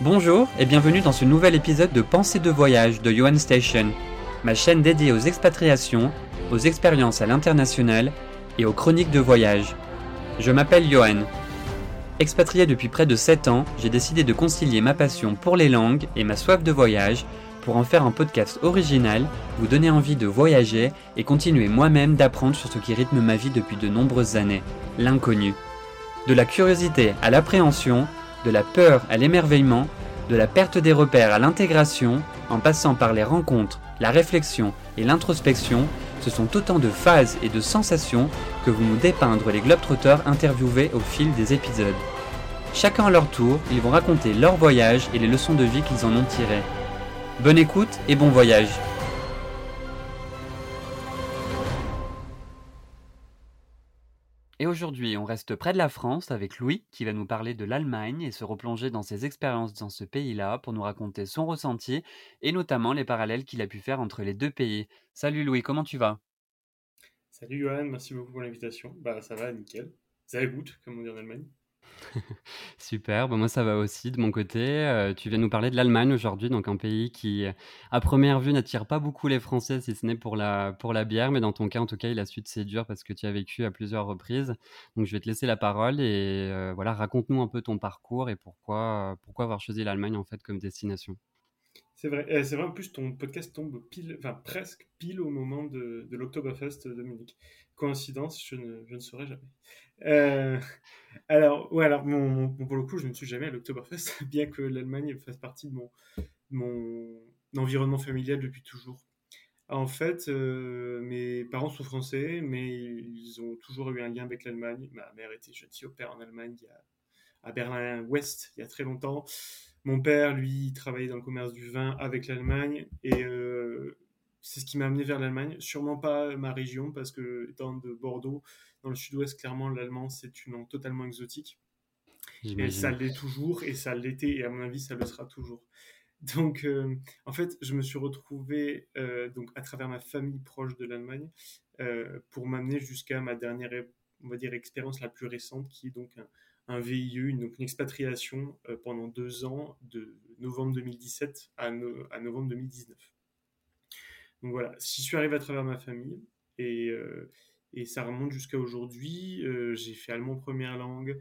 Bonjour et bienvenue dans ce nouvel épisode de Pensée de voyage de Johan Station, ma chaîne dédiée aux expatriations, aux expériences à l'international et aux chroniques de voyage. Je m'appelle Johan. Expatrié depuis près de 7 ans, j'ai décidé de concilier ma passion pour les langues et ma soif de voyage pour en faire un podcast original, vous donner envie de voyager et continuer moi-même d'apprendre sur ce qui rythme ma vie depuis de nombreuses années, l'inconnu. De la curiosité à l'appréhension, de la peur à l'émerveillement, de la perte des repères à l'intégration, en passant par les rencontres, la réflexion et l'introspection, ce sont autant de phases et de sensations que vous nous dépeindre les globetrotters interviewés au fil des épisodes. Chacun à leur tour, ils vont raconter leur voyage et les leçons de vie qu'ils en ont tirées. Bonne écoute et bon voyage Et aujourd'hui, on reste près de la France avec Louis qui va nous parler de l'Allemagne et se replonger dans ses expériences dans ce pays-là pour nous raconter son ressenti et notamment les parallèles qu'il a pu faire entre les deux pays. Salut Louis, comment tu vas? Salut Johan, merci beaucoup pour l'invitation. Bah ça va, nickel. Ça comme on dit en Allemagne. Super, moi ça va aussi de mon côté. Euh, tu viens nous parler de l'Allemagne aujourd'hui, donc un pays qui, à première vue, n'attire pas beaucoup les Français, si ce n'est pour la, pour la bière, mais dans ton cas, en tout cas, il a su te parce que tu as vécu à plusieurs reprises. Donc je vais te laisser la parole et euh, voilà, raconte-nous un peu ton parcours et pourquoi, pourquoi avoir choisi l'Allemagne en fait comme destination. C'est vrai, eh, c'est vrai, en plus ton podcast tombe pile, enfin presque pile au moment de, de l'Oktoberfest de Munich. Coïncidence, je ne, je ne saurais jamais. Euh, alors, ouais, alors mon, pour le coup, je ne suis jamais à l'Oktoberfest, bien que l'Allemagne fasse partie de mon, mon environnement familial depuis toujours. En fait, euh, mes parents sont français, mais ils ont toujours eu un lien avec l'Allemagne. Ma mère était jeune au en Allemagne, il à Berlin-Ouest, il y a très longtemps. Mon père, lui, travaillait dans le commerce du vin avec l'Allemagne, et euh, c'est ce qui m'a amené vers l'Allemagne. Sûrement pas ma région, parce que étant de Bordeaux, dans le sud-ouest, clairement, l'allemand, c'est une langue totalement exotique. Et ça l'est toujours, et ça l'était, et à mon avis, ça le sera toujours. Donc, euh, en fait, je me suis retrouvé euh, donc à travers ma famille proche de l'Allemagne pour m'amener jusqu'à ma dernière, on va dire, expérience la plus récente, qui est donc un, VIE, une, donc une expatriation pendant deux ans, de novembre 2017 à, à novembre 2019. Donc voilà, j'y suis arrivé à travers ma famille et, euh, et ça remonte jusqu'à aujourd'hui. Euh, j'ai fait allemand première langue,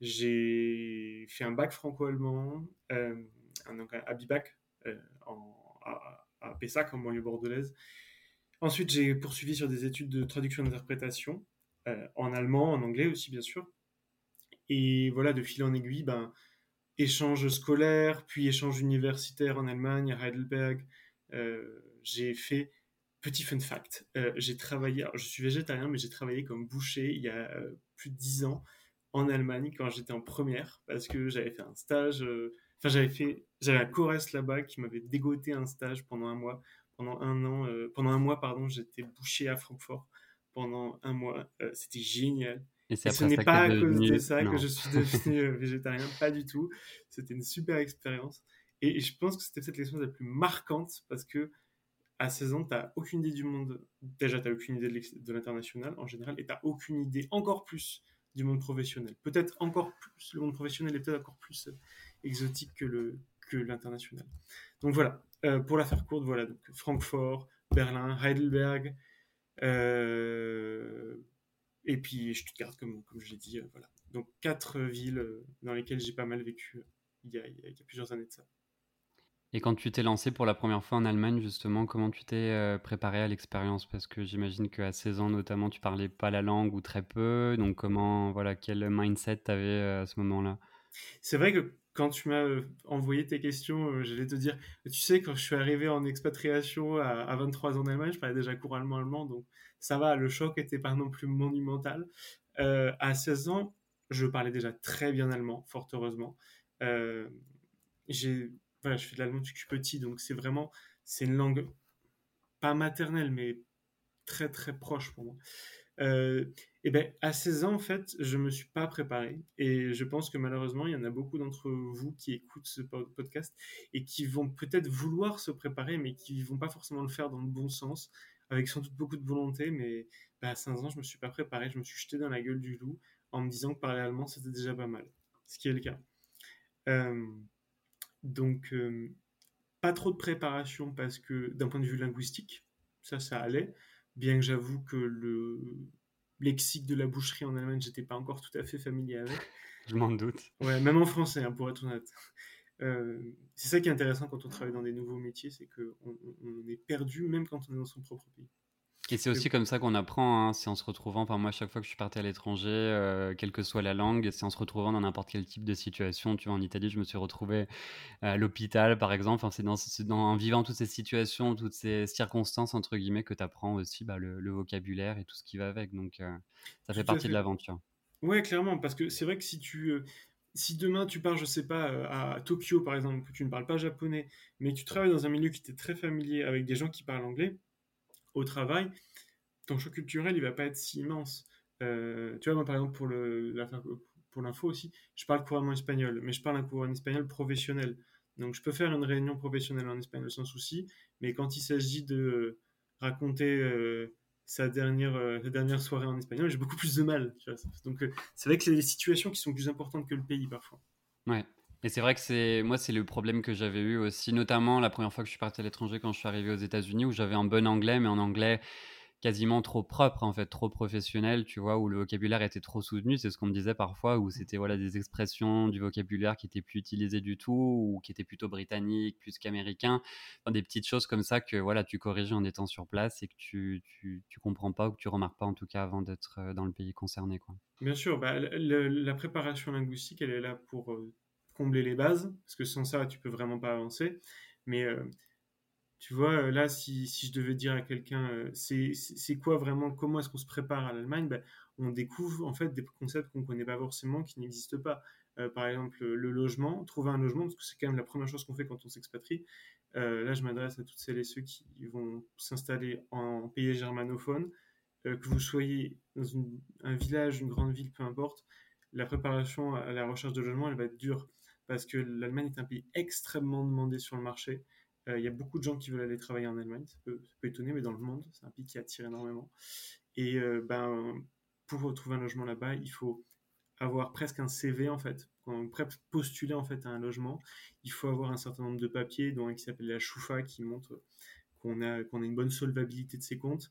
j'ai fait un bac franco-allemand, euh, un, un Abibac à, à, Pessac, en banlieue bordelaise. Ensuite, j'ai poursuivi sur des études de traduction et d'interprétation, en allemand, en anglais aussi, bien sûr. Et voilà, de fil en aiguille, ben, échange scolaire, puis échange universitaire en Allemagne, à Heidelberg, euh, j'ai fait Petit fun fact, euh, j'ai travaillé, je suis végétarien, mais j'ai travaillé comme boucher il y a euh, plus de 10 ans en Allemagne quand j'étais en première, parce que j'avais fait un stage, enfin j'avais fait, j'avais un Corès là-bas qui m'avait dégoté un stage pendant un mois, pendant un an, pendant un mois, pardon, j'étais boucher à Francfort pendant un mois, c'était génial. Et, ce n'est pas à cause de ça que je suis devenu végétarien, pas du tout. C'était une super expérience. Et je pense que c'était peut-être l'expérience la plus marquante parce que à 16 ans, tu n'as aucune idée du monde. Déjà, tu n'as aucune idée de l'international en général et tu n'as aucune idée encore plus du monde professionnel. Peut-être encore plus, le monde professionnel est peut-être encore plus euh, exotique que le que l'international. Donc voilà, euh, pour la faire courte, voilà, donc Francfort, Berlin, Heidelberg, euh, et puis Stuttgart, comme, comme je l'ai dit, voilà. Donc quatre villes dans lesquelles j'ai pas mal vécu il y, a, il y a plusieurs années de ça. Et quand tu t'es lancé pour la première fois en Allemagne, justement, comment tu t'es euh, préparé à l'expérience? Parce que j'imagine qu'à 16 ans, notamment, tu parlais pas la langue ou très peu. Donc, comment, voilà, quel mindset tu avais euh, à ce moment-là? C'est vrai que quand tu m'as euh, envoyé tes questions, j'allais te dire, tu sais, quand je suis arrivé en expatriation à, 23 ans en Allemagne, je parlais déjà couramment allemand, donc ça va, le choc n'était pas non plus monumental. à 16 ans, je parlais déjà très bien allemand, fort heureusement. voilà, je fais de l'allemand depuis petit, donc c'est vraiment, c'est une langue pas maternelle, mais très très proche pour moi. Euh, et ben à 16 ans, en fait, je me suis pas préparé et je pense que malheureusement, il y en a beaucoup d'entre vous qui écoutent ce podcast et qui vont peut-être vouloir se préparer, mais qui vont pas forcément le faire dans le bon sens, avec sans doute beaucoup de volonté. Mais ben, à 15 ans, je me suis pas préparé, je me suis jeté dans la gueule du loup en me disant que parler allemand c'était déjà pas mal, ce qui est le cas. Euh, Donc, euh, pas trop de préparation parce que d'un point de vue linguistique, ça, ça allait. Bien que j'avoue que le lexique de la boucherie en Allemagne, j'étais pas encore tout à fait familier avec. Je m'en doute. Ouais, même en français, hein, pour être honnête. Euh, c'est ça qui est intéressant quand on travaille dans des nouveaux métiers, c'est qu'on on est perdu même quand on est dans son propre pays. Et c'est aussi comme ça qu'on apprend, hein, c'est en se retrouvant. Enfin, moi, chaque fois que je suis parti à l'étranger, euh, quelle que soit la langue, c'est en se retrouvant dans n'importe quel type de situation. Tu vois, en Italie, je me suis retrouvé à l'hôpital, par exemple. Enfin, c'est dans, dans, en vivant toutes ces situations, toutes ces circonstances, entre guillemets, que tu apprends aussi bah, le, vocabulaire et tout ce qui va avec. Donc, euh, ça fait partie de l'aventure. Ouais, clairement, parce que c'est vrai que si tu. Euh, si demain tu pars, je sais pas, à Tokyo par exemple, que tu ne parles pas japonais, mais tu travailles dans un milieu qui t'est très familier avec des gens qui parlent anglais, au travail, ton choc culturel, il va pas être si immense. Euh, tu vois, moi, par exemple, pour l'info aussi, je parle couramment espagnol, mais je parle un courant espagnol professionnel. Donc, je peux faire une réunion professionnelle en espagnol sans souci, mais quand il s'agit de raconter euh, sa, dernière, euh, soirée en espagnol, j'ai beaucoup plus de mal. Donc, c'est vrai que c'est des situations qui sont plus importantes que le pays parfois. Ouais. Et c'est vrai que c'est moi c'est le problème que j'avais eu aussi, notamment la première fois que je suis parti à l'étranger quand je suis arrivé aux États-Unis où j'avais un bon anglais, mais en anglais quasiment trop propre en fait, trop professionnel, tu vois, où le vocabulaire était trop soutenu, c'est ce qu'on me disait parfois, où c'était voilà des expressions du vocabulaire qui étaient plus utilisées du tout ou qui étaient plutôt britanniques plus qu'américains, des petites choses comme ça que voilà tu corriges en étant sur place et que tu, tu, tu comprends pas ou que tu remarques pas en tout cas avant d'être euh, dans le pays concerné quoi. Bien sûr, bah, la préparation linguistique elle est là pour euh, combler les bases, parce que sans ça, tu peux vraiment pas avancer. Mais euh, tu vois, euh, là, si, si, je devais dire à quelqu'un, euh, c'est quoi vraiment, comment est-ce qu'on se prépare à l'Allemagne ben, On découvre en fait des concepts qu'on connaît pas forcément, qui n'existent pas. par exemple, le logement, trouver un logement, parce que c'est quand même la première chose qu'on fait quand on s'expatrie. là, je m'adresse à toutes celles et ceux qui vont s'installer en pays germanophone. que vous soyez dans un village, une grande ville, peu importe, la préparation à la recherche de logement, elle va être dure parce que l'Allemagne est un pays extrêmement demandé sur le marché. Euh, il y a beaucoup de gens qui veulent aller travailler en Allemagne, ça peut, étonner, mais dans le monde, c'est un pays qui attire énormément. Et euh, ben, pour trouver un logement là-bas, il faut avoir presque un CV en fait. Quand postuler en fait à un logement, il faut avoir un certain nombre de papiers, dont un qui s'appelle la Choufa, qui montre qu'on a, qu'on a une bonne solvabilité de ses comptes.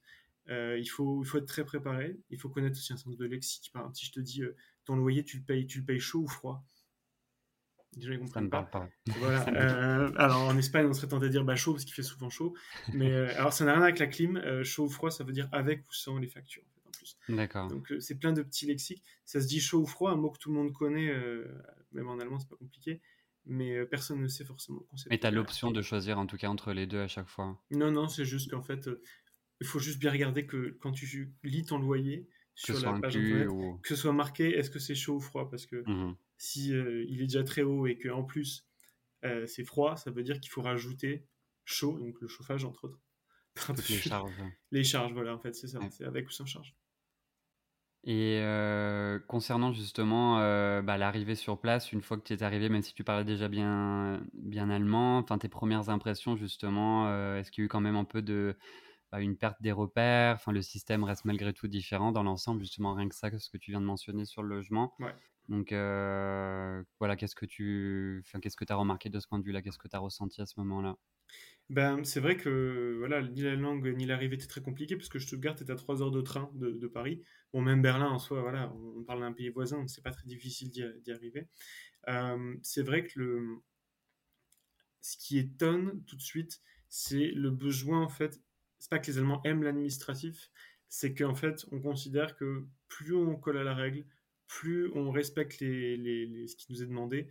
Euh, il, faut, il faut être très préparé. Il faut connaître aussi un sens de lexique. Par exemple, si je te dis ton loyer, tu le payes, tu le payes chaud ou froid, Déjà, ils comprennent pas. pas. Voilà. Euh, alors en Espagne, on serait tenté de dire bah, chaud parce qu'il fait souvent chaud. Mais euh, alors ça n'a rien avec la clim. Euh, chaud ou froid, ça veut dire avec ou sans les factures en, fait, en plus. D'accord. Donc c'est plein de petits lexiques. Ça se dit chaud ou froid, un mot que tout le monde connaît, même en allemand, c'est pas compliqué. Mais personne ne sait forcément le concept. Mais tu as l'option de choisir en tout cas entre les deux à chaque fois. Non, non, c'est juste qu'en fait, il faut juste bien regarder que quand tu lis ton loyer, sur la page internet, que ce soit marqué est-ce que c'est chaud ou froid? Parce que mmh si euh, il est déjà très haut et qu'en plus euh, c'est froid, ça veut dire qu'il faut rajouter chaud, donc le chauffage entre autres. les charges. Les charges, voilà, en fait, c'est ça, c'est avec ou sans charge. Et euh, concernant justement bah, l'arrivée sur place, une fois que tu es arrivé, même si tu parlais déjà bien, bien allemand, enfin tes premières impressions justement, est-ce qu'il y a eu quand même un peu de bah, une perte des repères? Enfin, le système reste malgré tout différent dans l'ensemble, justement rien que ça, ce que tu viens de mentionner sur le logement. Ouais. Donc voilà, qu'est-ce que tu qu'est-ce que as remarqué de ce point de vue-là? Qu'est-ce que tu as ressenti à ce moment-là? Ben, C'est vrai que voilà, ni la langue ni l'arrivée était très compliqué parce que Stuttgart est à 3 heures de train de, Paris. Bon, même Berlin en soi, voilà, on parle d'un pays voisin, donc c'est pas très difficile d'y arriver. C'est vrai que le... ce qui étonne tout de suite, c'est le besoin en fait. C'est pas que les Allemands aiment l'administratif, c'est qu'en fait, on considère que plus on colle à la règle, plus on respecte les, ce qui nous est demandé,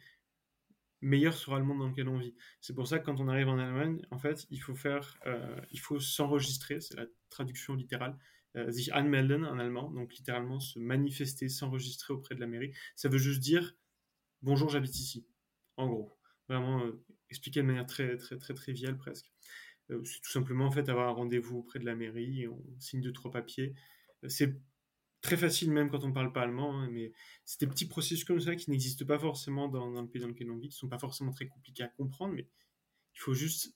meilleur sera le monde dans lequel on vit. C'est pour ça que quand on arrive en Allemagne, en fait, il faut faire, euh, il faut s'enregistrer, c'est la traduction littérale, euh, sich anmelden en allemand, donc littéralement se manifester, s'enregistrer auprès de la mairie. Ça veut juste dire bonjour, j'habite ici, en gros. Vraiment euh, expliquer de manière très très très triviale presque. c'est tout simplement en fait avoir un rendez-vous auprès de la mairie, on signe deux trois papiers. C'est très facile même quand on parle pas allemand, hein, mais c'est des petits processus comme ça qui n'existent pas forcément dans, le pays dans lequel on vit, qui sont pas forcément très compliqués à comprendre, mais il faut juste,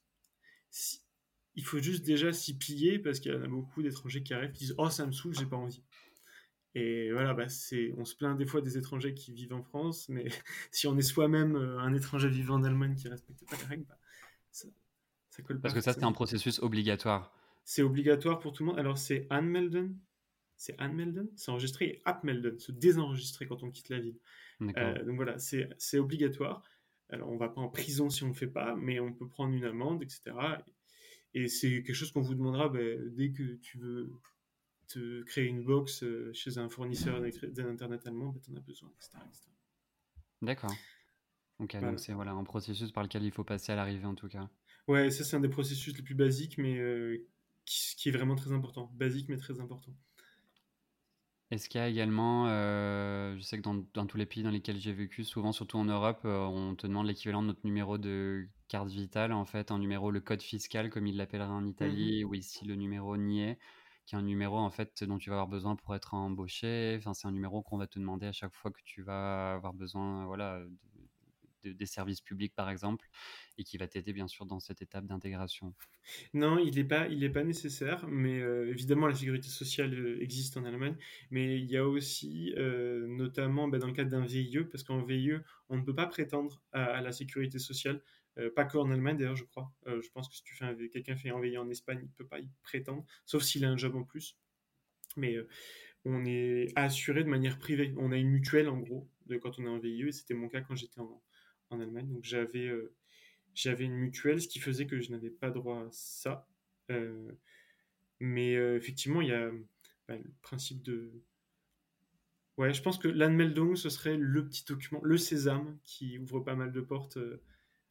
il faut juste déjà s'y plier parce qu'il y en a beaucoup d'étrangers qui arrivent qui disent oh ça me saoule, j'ai pas envie. Et voilà, bah, c'est, on se plaint des fois des étrangers qui vivent en France, mais si on est soi-même euh, un étranger vivant en Allemagne qui ne respecte pas les règles, bah, ça, ça colle pas. Parce que ça, c'est un processus obligatoire. C'est obligatoire pour tout le monde. Alors, c'est Anmelden. C'est Anmelden C'est enregistré et Appmelden, se désenregistrer quand on quitte la ville. Euh, donc voilà, c'est, obligatoire. Alors, on va pas en prison si on ne le fait pas, mais on peut prendre une amende, etc. Et c'est quelque chose qu'on vous demandera bah, dès que tu veux te créer une box euh, chez un fournisseur d'internet allemand, bah, tu en as besoin, etc. D'accord. Ok, donc c'est voilà, un processus par lequel il faut passer à l'arrivée en tout cas. Ouais, ça c'est un des processus les plus basiques, mais euh, qui, est vraiment très important. Basique, mais très important. Est-ce qu'il y a également, euh, je sais que dans, dans, tous les pays dans lesquels j'ai vécu, souvent, surtout en Europe, on te demande l'équivalent de notre numéro de carte vitale, en fait, un numéro, le code fiscal, comme il l'appellerait en Italie, mmh ou ici le numéro niais qui est un numéro en fait dont tu vas avoir besoin pour être embauché. Enfin, c'est un numéro qu'on va te demander à chaque fois que tu vas avoir besoin, voilà, des services publics par exemple, et qui va t'aider bien sûr dans cette étape d'intégration. Non, il n'est pas, nécessaire, mais euh, évidemment la sécurité sociale euh, existe en Allemagne, mais il y a aussi, euh, notamment bah, dans le cadre d'un VIE, parce qu'en VIE, on ne peut pas prétendre à, la sécurité sociale, pas qu'en Allemagne d'ailleurs, je crois. je pense que si tu fais quelqu'un fait un VIE en Espagne, il ne peut pas y prétendre, sauf s'il a un job en plus. Mais on est assuré de manière privée. On a une mutuelle en gros quand on est en VIE, et c'était mon cas quand j'étais en, en Allemagne. Donc j'avais euh, j'avais une mutuelle, ce qui faisait que je n'avais pas droit à ça. Euh, mais euh, effectivement, il y a bah, le principe de. Ouais, je pense que l'Anmeldung, ce serait le petit document, le sésame, qui ouvre pas mal de portes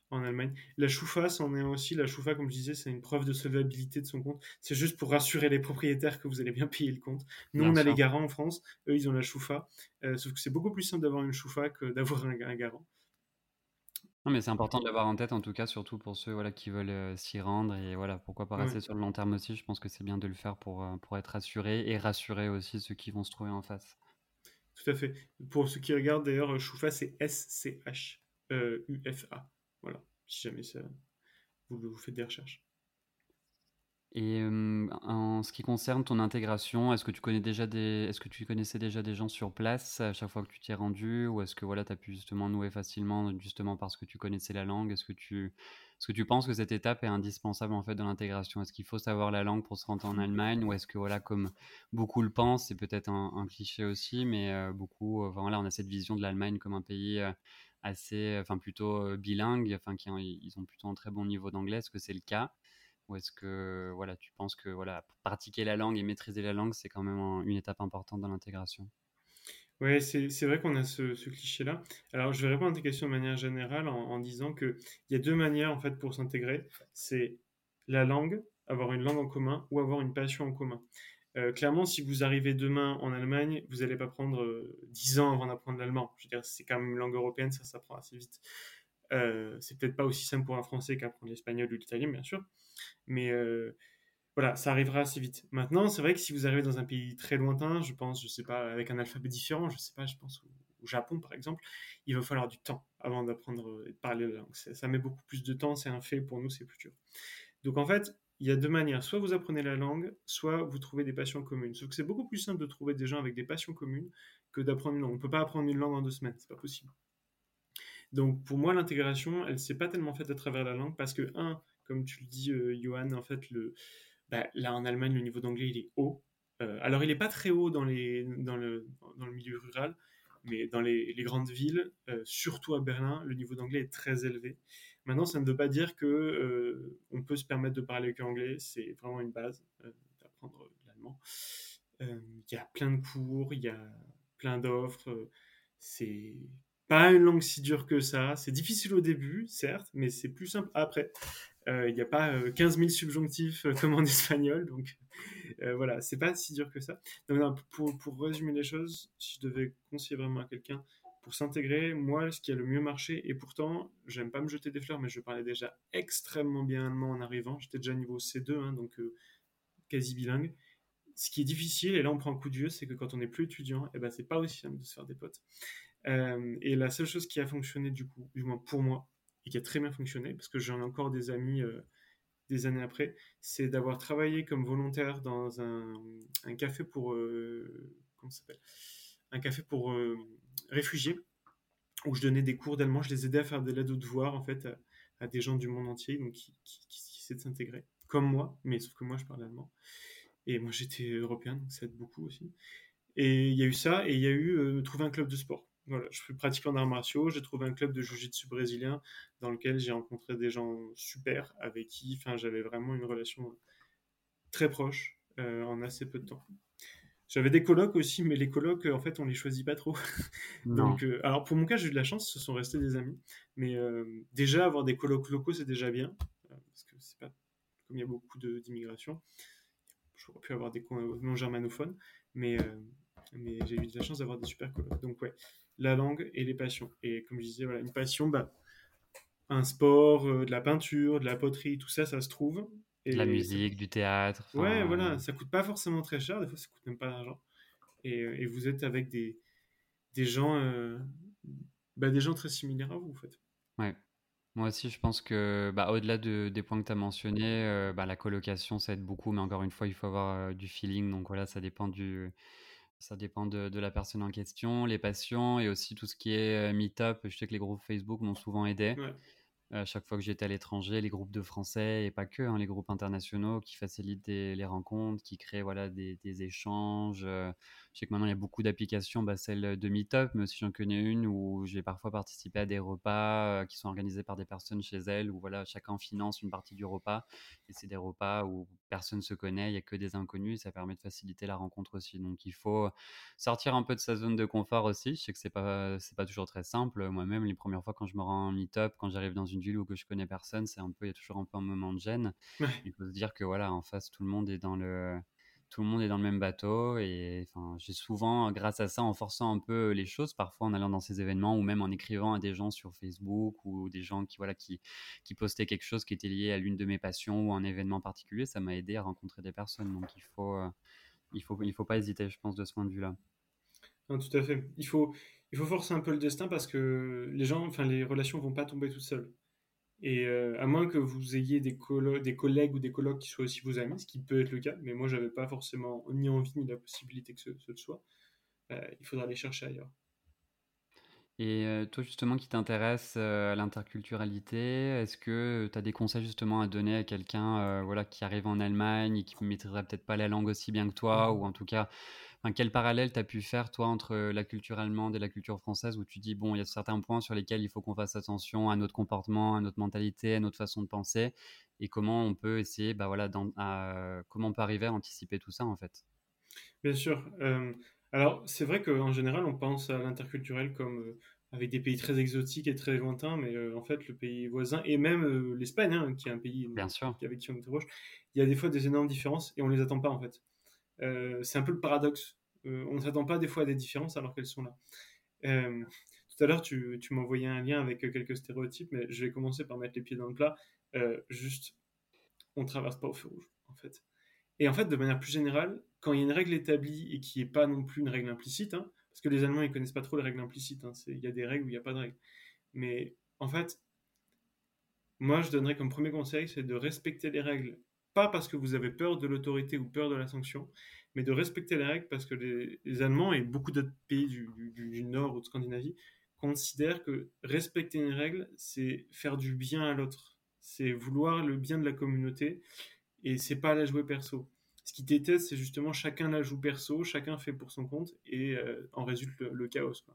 en Allemagne. La Choufa, c'en est aussi. La Choufa, comme je disais, c'est une preuve de solvabilité de son compte. C'est juste pour rassurer les propriétaires que vous allez bien payer le compte. Nous, on a les garants en France. Eux, ils ont la Choufa. sauf que c'est beaucoup plus simple d'avoir une Choufa que d'avoir un, garant. Non, mais c'est important de l'avoir en tête, en tout cas, surtout pour ceux voilà, qui veulent euh, s'y rendre. Et voilà, pourquoi pas rester sur le long terme aussi. Je pense que c'est bien de le faire pour, euh, pour être assuré et rassurer aussi ceux qui vont se trouver en face. Tout à fait. Pour ceux qui regardent, d'ailleurs, Choufa, c'est S-C-H-U-F-A. voilà, si jamais ça, vous, vous faites des recherches. Et en ce qui concerne ton intégration, est-ce que tu connais déjà des, est-ce que tu connaissais déjà des gens sur place à chaque fois que tu t'y es rendu, ou est-ce que voilà, as pu justement nouer facilement, justement parce que tu connaissais la langue? Est-ce que tu, est-ce que tu penses que cette étape est indispensable en fait de l'intégration? Est-ce qu'il faut savoir la langue pour se rentrer en Allemagne, ou est-ce que voilà, comme beaucoup le pensent, c'est peut-être un, cliché aussi, mais beaucoup, voilà, on a cette vision de l'Allemagne comme un pays assez, enfin plutôt bilingue, enfin qui ils ont plutôt un très bon niveau d'anglais. Est-ce que c'est le cas? Ou est-ce que voilà, tu penses que voilà, pratiquer la langue et maîtriser la langue, c'est quand même une étape importante dans l'intégration? Oui, c'est vrai qu'on a ce, cliché-là. Alors, je vais répondre à tes questions de manière générale en, disant qu'il y a deux manières en fait pour s'intégrer. C'est la langue, avoir une langue en commun ou avoir une passion en commun. Euh, clairement, si vous arrivez demain en Allemagne, vous n'allez pas prendre dix ans avant d'apprendre l'allemand. Je veux dire, c'est quand même une langue européenne, ça s'apprend assez vite. Euh, c'est peut-être pas aussi simple pour un Français qu'apprendre l'espagnol ou l'italien, bien sûr. Mais euh, voilà, ça arrivera assez vite. Maintenant, c'est vrai que si vous arrivez dans un pays très lointain, je pense, je sais pas, avec un alphabet différent, je sais pas, je pense au, Japon par exemple, il va falloir du temps avant d'apprendre et de parler la langue. Ça, met beaucoup plus de temps, c'est un fait, pour nous c'est plus dur. Donc en fait, il y a deux manières. Soit vous apprenez la langue, soit vous trouvez des passions communes. Sauf que c'est beaucoup plus simple de trouver des gens avec des passions communes que d'apprendre une langue. On ne peut pas apprendre une langue en deux semaines, c'est pas possible. Donc pour moi, l'intégration, elle ne s'est pas tellement faite à travers la langue parce que, un, comme tu le dis, euh, Johan, en fait, le, bah, là en Allemagne, le niveau d'anglais, il est haut. Euh, alors, il n'est pas très haut dans, les, dans, le, dans le milieu rural, mais dans les, grandes villes, euh, surtout à Berlin, le niveau d'anglais est très élevé. Maintenant, ça ne veut pas dire que on peut se permettre de parler qu'anglais. C'est vraiment une base d'apprendre l'allemand. Il y a plein de cours, il y a plein d'offres. c'est pas une langue si dure que ça. C'est difficile au début, certes, mais c'est plus simple après. Euh, il n'y a pas 15 euh, 000 subjonctifs euh, comme en espagnol, donc voilà, c'est pas si dur que ça. Donc, pour, pour, résumer les choses, si je devais conseiller vraiment à quelqu'un pour s'intégrer, moi, ce qui a le mieux marché, et pourtant, j'aime pas me jeter des fleurs, mais je parlais déjà extrêmement bien allemand en arrivant. J'étais déjà niveau C2, hein, donc quasi bilingue. Ce qui est difficile, et là on prend un coup de vieux, c'est que quand on n'est plus étudiant, et eh ben, c'est pas aussi simple de se faire des potes. Euh, et la seule chose qui a fonctionné, du coup, du moins pour moi, et qui a très bien fonctionné, parce que j'en ai encore des amis euh, des années après, c'est d'avoir travaillé comme volontaire dans un, café pour, euh, comment s'appelle? Un café pour réfugiés où je donnais des cours d'allemand. Je les aidais à faire des lettres de devoirs en fait à, des gens du monde entier, donc qui, qui, qui essaient de s'intégrer, comme moi, mais sauf que moi je parle allemand. Et moi j'étais européen, donc ça aide beaucoup aussi. Et il y a eu ça, et il y a eu trouver un club de sport. Voilà, je suis pratiquant d'arts martiaux, j'ai trouvé un club de jiu-jitsu brésilien dans lequel j'ai rencontré des gens super avec qui enfin, j'avais vraiment une relation très proche euh, en assez peu de temps. J'avais des colocs aussi, mais les colocs, en fait, on les choisit pas trop. Donc, euh, alors pour mon cas, j'ai eu de la chance, ce sont restés des amis. Mais euh, déjà, avoir des colocs locaux, c'est déjà bien. parce que c'est pas comme il y a beaucoup d'immigration. J'aurais pu avoir des non germanophones, mais, mais j'ai eu de la chance d'avoir des super colocs. Donc, ouais, la langue et les passions. Et comme je disais, voilà, une passion, bah, un sport, euh, de la peinture, de la poterie, tout ça, ça se trouve. Et de la musique, du théâtre. Ouais, voilà, ça coûte pas forcément très cher, des fois ça coûte même pas d'argent. Et, euh, et, vous êtes avec des, des gens, euh, bah, des gens très similaires à vous, en fait. Ouais. Moi aussi, je pense que, bah, au-delà de, des points que tu as mentionnés, bah, la colocation, ça aide beaucoup, mais encore une fois, il faut avoir du feeling. Donc voilà, ça dépend du, ça dépend de, la personne en question, les passions et aussi tout ce qui est meet-up. Je sais que les groupes Facebook m'ont souvent aidé. Chaque fois que j'étais à l'étranger, les groupes de français et pas que, hein, les groupes internationaux qui facilitent les rencontres, qui créent voilà, des, échanges. Je sais que maintenant, il y a beaucoup d'applications, bah, celle de Meetup, mais aussi j'en connais une où j'ai parfois participé à des repas euh, qui sont organisés par des personnes chez elles, où voilà, chacun finance une partie du repas. Et c'est des repas où personne ne se connaît, il n'y a que des inconnus, et ça permet de faciliter la rencontre aussi. Donc il faut sortir un peu de sa zone de confort aussi. Je sais que c'est pas, c'est pas toujours très simple. Moi-même, les premières fois quand je me rends en Meetup, quand j'arrive dans une ville où que je connais personne, c'est un peu, il y a toujours un peu un moment de gêne. Il faut se dire que voilà, en face, tout le monde est dans le tout le monde est dans le même bateau et enfin j'ai souvent grâce à ça en forçant un peu les choses parfois en allant dans ces événements ou même en écrivant à des gens sur Facebook ou des gens qui voilà qui qui postaient quelque chose qui était lié à l'une de mes passions ou un événement particulier ça m'a aidé à rencontrer des personnes. Donc il faut euh, il faut il faut pas hésiter je pense de ce point de vue là tout à fait. Il faut il faut forcer un peu le destin parce que les gens enfin les relations vont pas tomber toutes seules et euh, à moins que vous ayez des, des collègues ou des colocs qui soient aussi vos amis, ce qui peut être le cas, mais moi j'avais pas forcément ni envie ni la possibilité que ce, soit, euh, il faudra aller chercher ailleurs. Et euh, toi justement qui t'intéresse à l'interculturalité, est-ce que tu as des conseils justement à donner à quelqu'un voilà, qui arrive en Allemagne et qui ne maîtriserait peut-être pas la langue aussi bien que toi, mmh. ou en tout cas quel parallèle tu as pu faire, toi, entre la culture allemande et la culture française, où tu dis, bon, il y a certains points sur lesquels il faut qu'on fasse attention à notre comportement, à notre mentalité, à notre façon de penser, et comment on peut essayer, bah voilà, comment on peut arriver à anticiper tout ça, en fait? Bien sûr. Euh, alors, c'est vrai qu'en général, on pense à l'interculturel comme euh, avec des pays très exotiques et très lointains, mais euh, en fait, le pays voisin, et même l'Espagne, hein, qui est un pays Bien sûr. avec qui on est proche, il y a des fois des énormes différences et on les attend pas, en fait. Euh, c'est un peu le paradoxe. Euh, on ne s'attend pas des fois à des différences alors qu'elles sont là. Euh, tout à l'heure, tu, tu m'envoyais un lien avec quelques stéréotypes, mais je vais commencer par mettre les pieds dans le plat. juste, on traverse pas au feu rouge, en fait. Et en fait, de manière plus générale, quand il y a une règle établie et qui n'est pas non plus une règle implicite, hein, parce que les Allemands, ils connaissent pas trop les règles implicites, hein, il y a des règles où il n'y a pas de règles. Mais en fait, moi, je donnerais comme premier conseil, c'est de respecter les règles pas parce que vous avez peur de l'autorité ou peur de la sanction, mais de respecter les règles parce que les, Allemands et beaucoup d'autres pays du, Nord ou de Scandinavie considèrent que respecter une règle, c'est faire du bien à l'autre. C'est vouloir le bien de la communauté et c'est pas la jouer perso. Ce qui déteste, c'est justement chacun la joue perso, chacun fait pour son compte et euh, en résulte le, chaos.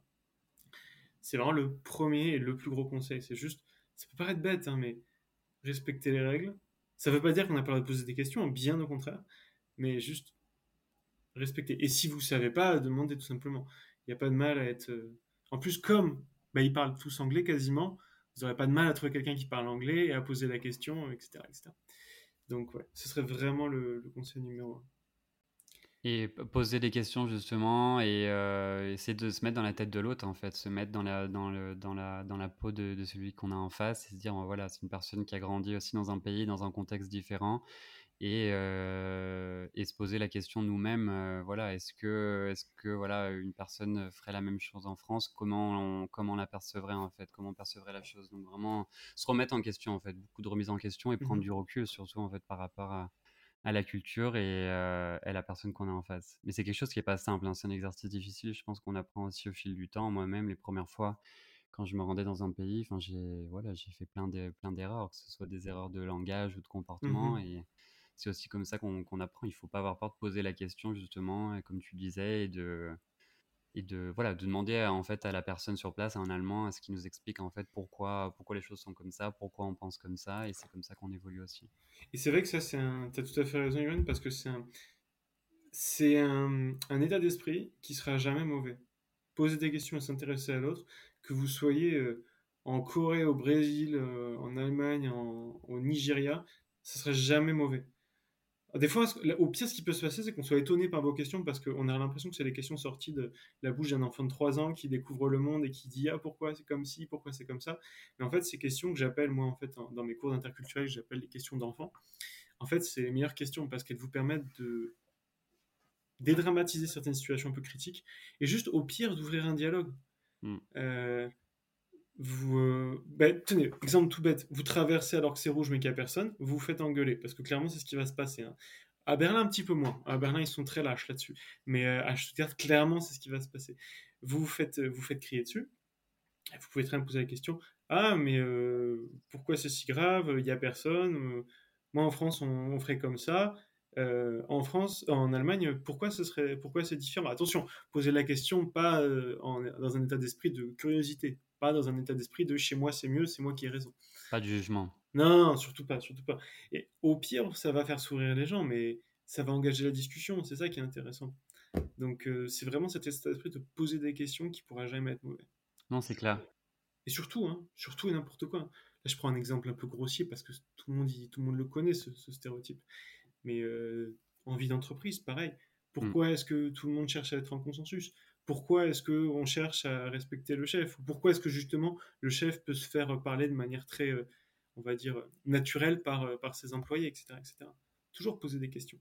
C'est vraiment le premier et le plus gros conseil. C'est juste, ça peut paraître bête, hein, mais respecter les règles, ça ne veut pas dire qu'on n'a pas le droit de poser des questions, bien au contraire, mais juste respecter. Et si vous ne savez pas, demandez tout simplement. Il n'y a pas de mal à être. Euh, en plus, comme bah, ils parlent tous anglais quasiment, vous n'aurez pas de mal à trouver quelqu'un qui parle anglais et à poser la question, etc. Donc, ouais, ce serait vraiment le, conseil numéro un. Et poser des questions justement et euh, essayer de se mettre dans la tête de l'autre en fait, se mettre dans la, dans le, dans la, dans la peau de, de celui qu'on a en face et se dire voilà c'est une personne qui a grandi aussi dans un pays, dans un contexte différent et, euh, et se poser la question nous-mêmes euh, voilà est-ce que, est-ce que voilà une personne ferait la même chose en France? Comment on, comment la percevrait en fait? Comment on percevrait la chose? Donc vraiment se remettre en question en fait. Beaucoup de remise en question et prendre mmh du recul surtout en fait par rapport à à la culture et, à la personne qu'on a en face. Mais c'est quelque chose qui est pas simple, hein, c'est un exercice difficile, je pense qu'on apprend aussi au fil du temps. Moi-même, les premières fois, quand je me rendais dans un pays, j'ai voilà, fait plein de plein d'erreurs, que ce soit des erreurs de langage ou de comportement Mmh et c'est aussi comme ça qu'on apprend. Il faut pas avoir peur de poser la question justement comme tu disais et de voilà de demander à, en fait à la personne sur place un allemand à ce qu'il nous explique en fait pourquoi les choses sont comme ça pourquoi on pense comme ça et c'est comme ça qu'on évolue aussi Et c'est vrai que ça, c'est un. T'as tout à fait raison, Yoann, parce que c'est un. État d'esprit qui sera jamais mauvais. Poser des questions et s'intéresser à l'autre, que vous soyez euh, en Corée, au Brésil, euh, en Allemagne, en- au Nigeria, ça sera jamais mauvais. Des fois, au pire, ce qui peut se passer, c'est qu'on soit étonné par vos questions parce qu'on a l'impression que c'est des questions sorties de la bouche d'un enfant de 3 ans qui découvre le monde et qui dit Ah, pourquoi c'est comme ci, pourquoi c'est comme ça. Mais en fait, ces questions que j'appelle, moi, en fait, dans mes cours d'interculturel, j'appelle les questions d'enfants. En fait, c'est les meilleures questions parce qu'elles vous permettent de dédramatiser certaines situations un peu critiques et juste, au pire, d'ouvrir un dialogue. Mm. Euh, vous, euh, ben, tenez, exemple tout bête, vous traversez alors que c'est rouge mais qu'il n'y a personne, vous vous faites engueuler, parce que clairement c'est ce qui va se passer. hein. À Berlin un petit peu moins, à Berlin ils sont très lâches là-dessus, mais euh, à Stuttgart clairement c'est ce qui va se passer. Vous vous faites, vous faites crier dessus, vous pouvez très bien poser la question, ah mais euh, pourquoi c'est si grave, il n'y a personne, euh, moi en France on, on ferait comme ça, Euh, en France, en Allemagne, pourquoi ce serait, pourquoi c'est différent? Attention, posez la question pas euh, en- dans un état d'esprit de curiosité, pas dans un état d'esprit de chez moi c'est mieux, c'est moi qui ai raison. pas de jugement Non, surtout pas, surtout pas. Et au pire, ça va faire sourire les gens, mais ça va engager la discussion, c'est ça qui est intéressant. Donc euh, c'est vraiment cet état d'esprit de poser des questions qui pourra jamais être mauvais. non c'est clair Et surtout, hein, surtout et n'importe quoi. Là, je prends un exemple un peu grossier parce que tout le monde, y- tout le, monde le connaît, ce, ce stéréotype. Mais euh, en vie d'entreprise, pareil. Pourquoi est-ce que tout le monde cherche à être en consensus? Pourquoi est-ce qu'on cherche à respecter le chef? Ou Pourquoi est-ce que justement le chef peut se faire parler de manière très, euh, on va dire, naturelle par, euh, par ses employés, etc., etc. Toujours poser des questions.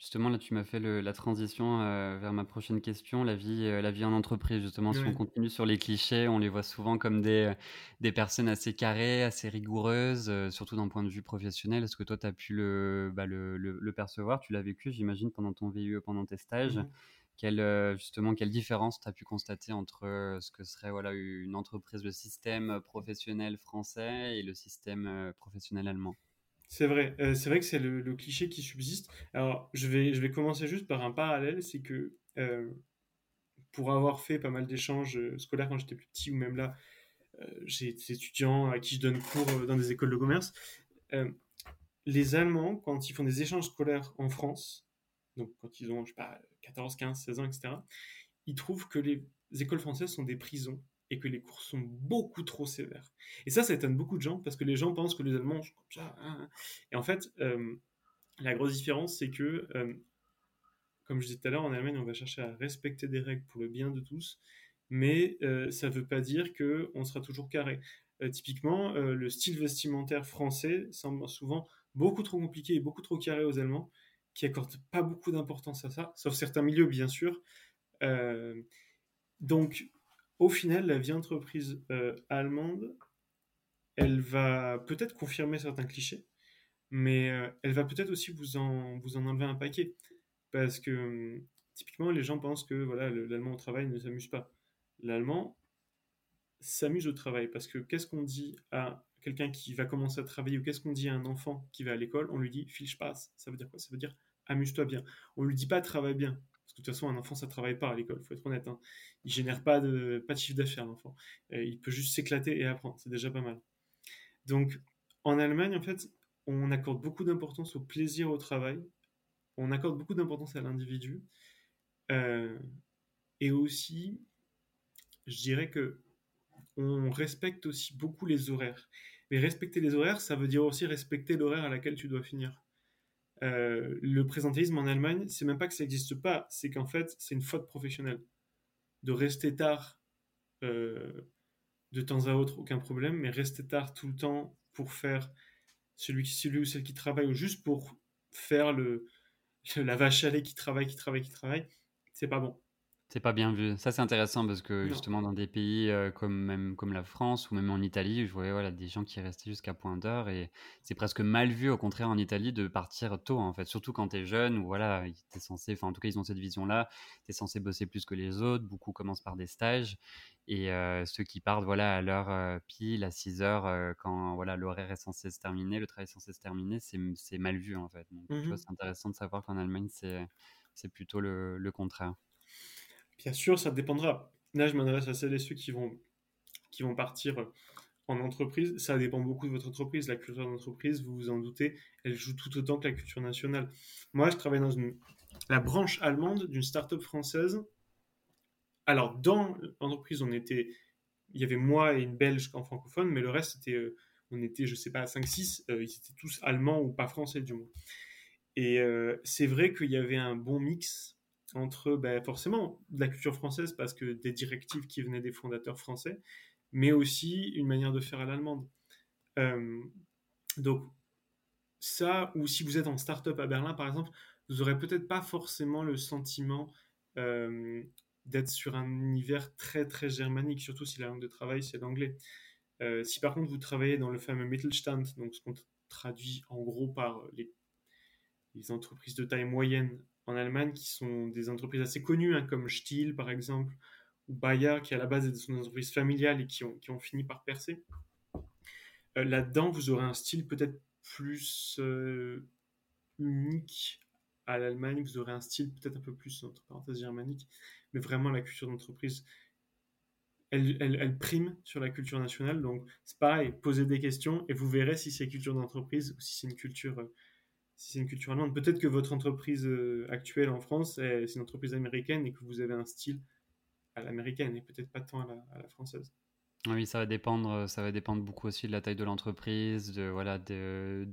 Justement, là, tu m'as fait le- la transition euh, vers ma prochaine question, la vie, euh, la vie en entreprise. Justement, si on continue sur les clichés, on les voit souvent comme des, des personnes assez carrées, assez rigoureuses, euh, surtout d'un point de vue professionnel. Est-ce que toi, tu as pu le, bah, le, le- le percevoir? Tu l'as vécu, j'imagine, pendant ton VIE, pendant tes stages. Mhm. Quelle, euh, justement, quelle différence tu as pu constater entre euh, ce que serait voilà, une entreprise, le système professionnel français et le système euh, professionnel allemand? C'est vrai, euh, c'est vrai que c'est le, cliché qui subsiste. Alors, je vais, je vais commencer juste par un parallèle, c'est que euh, pour avoir fait pas mal d'échanges euh, scolaires quand j'étais plus petit, ou même là, euh, j'ai des étudiants à qui je donne cours dans des écoles de commerce. les Allemands, quand ils font des échanges scolaires en France, donc quand ils ont, je sais pas, 14, 15, 16 ans, etc., ils trouvent que les écoles françaises sont des prisons et que les cours sont beaucoup trop sévères. Et ça, ça étonne beaucoup de gens parce que les gens pensent que les Allemands hein, hein. Et en fait, euh, la grosse différence, c'est que, euh, comme je disais tout à l'heure, en Allemagne, on va chercher à respecter des règles pour le bien de tous, mais euh, ça ne veut pas dire qu'on sera toujours carré. Typiquement, le style vestimentaire français semble souvent beaucoup trop compliqué et beaucoup trop carré aux Allemands, qui accordent pas beaucoup d'importance à ça, sauf certains milieux, bien sûr. Donc, au final, la vie entreprise euh, allemande, elle va peut-être confirmer certains clichés, mais euh, elle va peut-être aussi vous en, enlever un paquet. Parce que hum, typiquement, les gens pensent que voilà, le- l'allemand au travail ne s'amuse pas. L'allemand s'amuse au travail. Parce que qu'est-ce qu'on dit à quelqu'un qui va commencer à travailler ou qu'est-ce qu'on dit à un enfant qui va à l'école? On lui dit file passe. Ça veut dire quoi? Ça veut dire amuse-toi bien. On lui dit pas travaille bien. Parce que de toute façon, un enfant, ça travaille pas à l'école, faut être honnête. Hein. Il génère pas de, pas de chiffre d'affaires, l'enfant. Il peut juste s'éclater et apprendre. C'est déjà pas mal. Donc, en Allemagne, en fait, on accorde beaucoup d'importance au plaisir au travail. On accorde beaucoup d'importance à l'individu. Euh, et aussi, je dirais que on respecte aussi beaucoup les horaires. Mais respecter les horaires, ça veut dire aussi respecter l'horaire à laquelle tu dois finir. Euh, le présentéisme en Allemagne, c'est même pas que ça n'existe pas, c'est qu'en fait, c'est une faute professionnelle. De rester tard euh, de temps à autre, aucun problème, mais rester tard tout le temps pour faire celui, qui, celui ou celle qui travaille, ou juste pour faire le, la vache à lait qui travaille, qui travaille, qui travaille, c'est pas bon. C'est pas bien vu. Ça, c'est intéressant parce que justement, dans des pays euh, comme, même, comme la France ou même en Italie, je voyais voilà, des gens qui restaient jusqu'à point d'heure et c'est presque mal vu, au contraire, en Italie, de partir tôt, en fait. Surtout quand tu es jeune ou voilà, es censé, enfin, en tout cas, ils ont cette vision-là, tu es censé bosser plus que les autres. Beaucoup commencent par des stages et euh, ceux qui partent voilà, à l'heure euh, pile, à 6 heures, quand voilà, l'horaire est censé se terminer, le travail est censé se terminer, c'est mal vu, en fait. Donc, mmh c'est intéressant de savoir qu'en Allemagne, c'est plutôt le, le contraire. Bien sûr, ça dépendra. Là, je m'adresse à celles et ceux qui vont, qui vont partir en entreprise. Ça dépend beaucoup de votre entreprise. La culture d'entreprise, vous vous en doutez, elle joue tout autant que la culture nationale. Moi, je travaille dans la branche allemande d'une start-up française. Alors, dans l'entreprise, on était, il y avait moi et une Belge en francophone, mais le reste, c'était, euh, on était, je sais pas, 5-6, euh, ils étaient tous allemands ou pas français du moins. Et euh, c'est vrai qu'il y avait un bon mix entre ben, forcément la culture française parce que des directives qui venaient des fondateurs français, mais aussi une manière de faire à l'allemande. Euh, donc ça, ou si vous êtes en start-up à Berlin par exemple, vous aurez peut-être pas forcément le sentiment euh, d'être sur un univers très très germanique, surtout si la langue de travail c'est l'anglais. Euh, si par contre vous travaillez dans le fameux Mittelstand, donc ce qu'on traduit en gros par les entreprises de taille moyenne en Allemagne qui sont des entreprises assez connues, hein, comme Stihl par exemple, ou Bayer, qui à la base sont des entreprises familiales et qui ont, fini par percer. Euh, là-dedans, vous aurez un style peut-être plus euh, unique à l'Allemagne, vous aurez un style peut-être un peu plus, entre parenthèses, germanique, mais vraiment la culture d'entreprise, elle, prime sur la culture nationale. Donc, c'est pareil, posez des questions et vous verrez si c'est culture d'entreprise ou si c'est une culture euh, si c'est une culture allemande. Peut-être que votre entreprise euh, actuelle en France, c'est une entreprise américaine et que vous avez un style à l'américaine et peut-être pas tant à la, française. Oui, ça va dépendre. Ça va dépendre beaucoup aussi de la taille de l'entreprise, de voilà, de,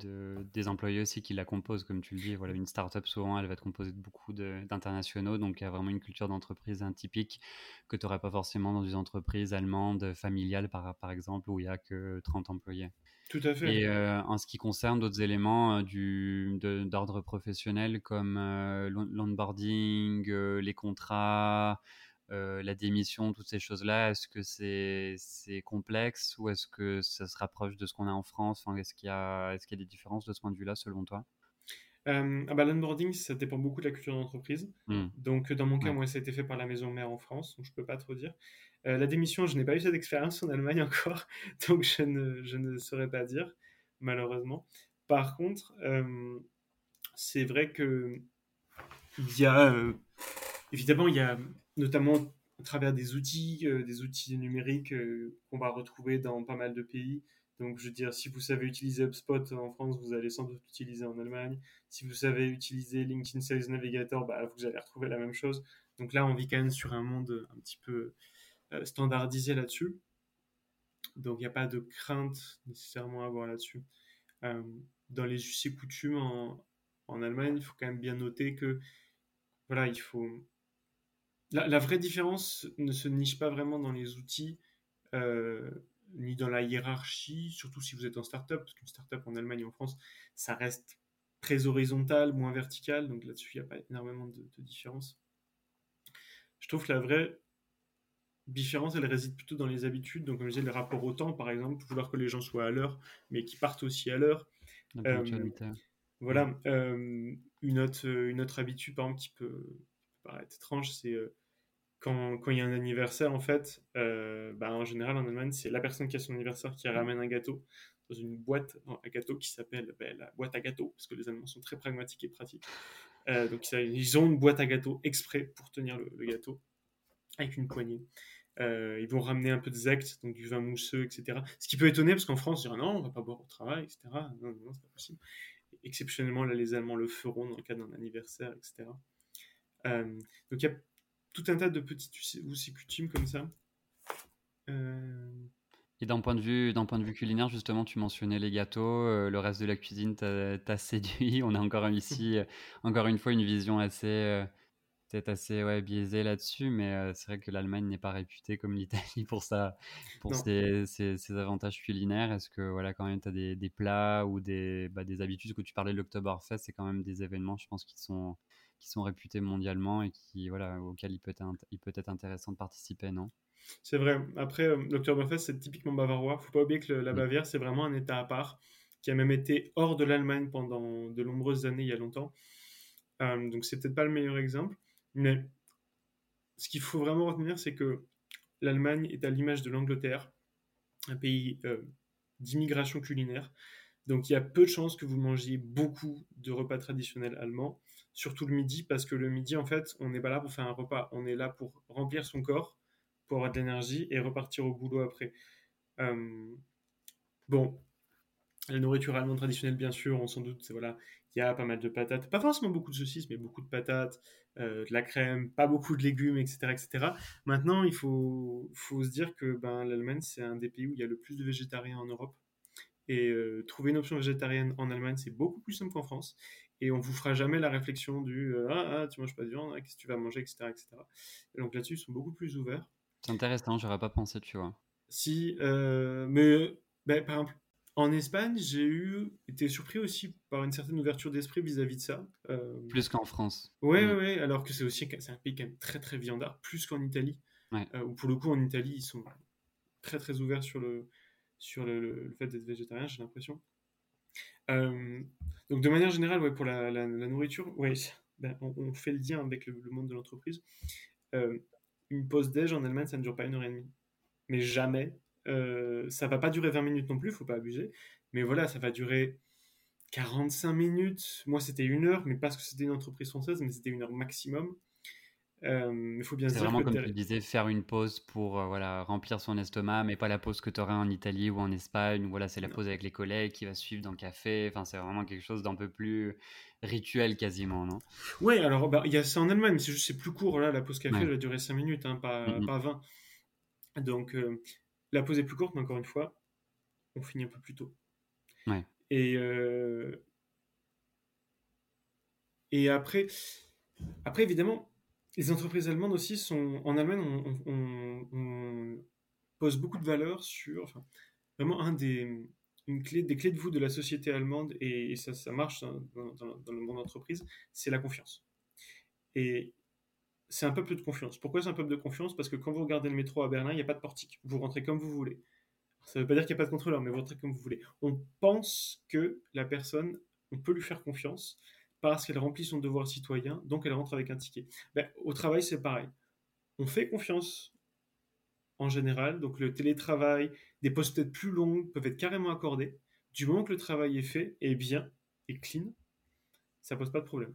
des employés aussi qui la composent, comme tu le dis. Voilà, une start-up souvent, elle va être composée de beaucoup d'internationaux, donc il y a vraiment une culture d'entreprise typique que tu n'aurais pas forcément dans une entreprise allemande familiale, par, par exemple, où il y a que 30 employés. Tout à fait. Et euh, en ce qui concerne d'autres éléments euh, d'ordre professionnel comme euh, l'onboarding, les contrats, la démission, toutes ces choses-là, est-ce que c'est complexe ou est-ce que ça se rapproche de ce qu'on a en France? Est-ce qu'il y, est qu'il y, a des différences de ce point de vue-là selon toi? Ah bah, L'onboarding, ça dépend beaucoup de la culture d'entreprise. Mmh. Donc, dans mon cas, moi, ça a été fait par la maison mère en France, donc je peux pas trop dire. Euh, la démission, je n'ai pas eu cette expérience en Allemagne encore, donc je ne, saurais pas dire, malheureusement. Par contre, euh, c'est vrai que il y a, euh, évidemment, il y a notamment à travers des outils, des outils numériques qu'on va retrouver dans pas mal de pays. Donc, je veux dire, si vous savez utiliser HubSpot en France, vous allez sans doute l'utiliser en Allemagne. Si vous savez utiliser LinkedIn Sales Navigator, bah, vous allez retrouver la même chose. Donc là, on vit quand même sur un monde un petit peu standardisé là-dessus. Donc il n'y a pas de crainte nécessairement à avoir là-dessus. Euh, dans les us et coutumes en, en, Allemagne, il faut quand même bien noter que voilà, il faut. La, vraie différence ne se niche pas vraiment dans les outils euh, ni dans la hiérarchie, surtout si vous êtes en startup, parce qu'une startup en Allemagne et en France, ça reste très horizontal, moins vertical, donc là-dessus il n'y a pas énormément de, de différence. Je trouve que la vraie différence, elle réside plutôt dans les habitudes. Donc, comme je disais, le rapport au temps, par exemple, vouloir que les gens soient à l'heure, mais qui partent aussi à l'heure. Euh, voilà. Euh, une, autre, une autre habitude, par exemple, qui peut, paraître étrange, c'est euh, quand, quand il y a un anniversaire, en fait, bah, en général, en Allemagne, c'est la personne qui a son anniversaire qui ramène un gâteau dans une boîte à gâteau qui s'appelle bah, la boîte à gâteau, parce que les Allemands sont très pragmatiques et pratiques. donc, ils ont une boîte à gâteau exprès pour tenir le gâteau avec une poignée. Euh, ils vont ramener un peu de zect, donc du vin mousseux, etc. Ce qui peut étonner, parce qu'en France, on dirait non, on va pas boire au travail, etc. Non, non, c'est pas possible. Exceptionnellement, là, les Allemands le feront dans le cas d'un anniversaire, etc. Euh, donc il y a tout un tas de petites us et coutumes comme ça. Euh, et d'un point de vue culinaire, justement, tu mentionnais les gâteaux, le reste de la cuisine t'a, séduit. On a encore ici, encore une fois, une vision assez peut-être assez ouais, biaisé là-dessus, mais c'est vrai que l'Allemagne n'est pas réputée comme l'Italie pour, ça, pour ses, ses, avantages culinaires. Est-ce que voilà, quand même tu as des, des, plats ou des, bah, des habitudes? Que tu parlais de l'Oktoberfest, c'est quand même des événements, je pense, qui sont, qui sont réputés mondialement et qui, voilà, auxquels il peut être, il peut être intéressant de participer, non? C'est vrai. Après, l'Oktoberfest, c'est typiquement bavarois. Faut pas oublier que la mm. Bavière, c'est vraiment un État à part qui a même été hors de l'Allemagne pendant de nombreuses années, il y a longtemps. donc, c'est peut-être pas le meilleur exemple. Mais ce qu'il faut vraiment retenir, c'est que l'Allemagne est à l'image de l'Angleterre, un pays d'immigration culinaire. Donc il y a peu de chances que vous mangiez beaucoup de repas traditionnels allemands, surtout le midi, parce que le midi, en fait, on n'est pas là pour faire un repas, on est là pour remplir son corps, pour avoir de l'énergie et repartir au boulot après. Euh, bon, la nourriture allemande traditionnelle, bien sûr, on s'en doute, voilà, il y a pas mal de patates, pas forcément beaucoup de saucisses, mais beaucoup de patates, euh, de la crème, pas beaucoup de légumes, etc., etc. Maintenant, il faut, faut se dire que ben, l'Allemagne, c'est un des pays où il y a le plus de végétariens en Europe. Et euh, trouver une option végétarienne en Allemagne, c'est beaucoup plus simple qu'en France. Et on vous fera jamais la réflexion du euh, ah, ah, tu manges pas de viande, qu'est-ce que tu vas manger, etc. etc. donc là-dessus, ils sont beaucoup plus ouverts. C'est intéressant, j'aurais pas pensé, tu vois. Si, mais ben, par exemple, en Espagne, j'ai eu été surpris aussi par une certaine ouverture d'esprit vis-à-vis de ça. Plus qu'en France. Ouais, mm. ouais, alors que c'est aussi c'est un pays quand même très très viandard, plus qu'en Italie. Ouais. où pour le coup, en Italie, ils sont très très ouverts sur le, sur le, fait d'être végétarien, j'ai l'impression. Euh, donc de manière générale, ouais, pour la, la, nourriture, ouais, ben, on, fait le lien avec le, monde de l'entreprise. Euh, une pause déj en Allemagne, ça ne dure pas une heure et demie. Mais jamais. Euh, ça va pas durer 20 minutes non plus, faut pas abuser. Mais voilà, ça va durer 45 minutes. Moi, c'était une heure, mais parce que c'était une entreprise française, mais c'était une heure maximum. Euh, il faut bien C'est vraiment comme tu disais, faire une pause pour euh, voilà, remplir son estomac, mais pas la pause que tu aurais en Italie ou en Espagne. voilà, c'est la pause avec les collègues qui va suivre dans le café. Enfin, c'est vraiment quelque chose d'un peu plus rituel quasiment, non? Oui, alors bah, il y a ça en Allemagne, c'est juste c'est plus court. Là, la pause café, elle va durer 5 minutes, hein, pas, pas 20. Donc euh, la pause est plus courte, mais encore une fois, on finit un peu plus tôt. Ouais. Et, et après, après, évidemment, les entreprises allemandes aussi sont. En Allemagne, on, pose beaucoup de valeur sur. Enfin, vraiment, un des, une clé, des clés de vous de la société allemande, et, ça, ça marche dans, le monde d'entreprise, c'est la confiance. Et c'est un peuple de confiance. Pourquoi c'est un peuple de confiance? Parce que quand vous regardez le métro à Berlin, il n'y a pas de portique. Vous rentrez comme vous voulez. Ça ne veut pas dire qu'il n'y a pas de contrôleur, mais vous rentrez comme vous voulez. On pense que la personne, on peut lui faire confiance parce qu'elle remplit son devoir citoyen, donc elle rentre avec un ticket. Ben, au travail, c'est pareil. On fait confiance en général, donc le télétravail, des postes peut-être plus longs peuvent être carrément accordés. Du moment que le travail est fait, et bien, et clean, ça pose pas de problème.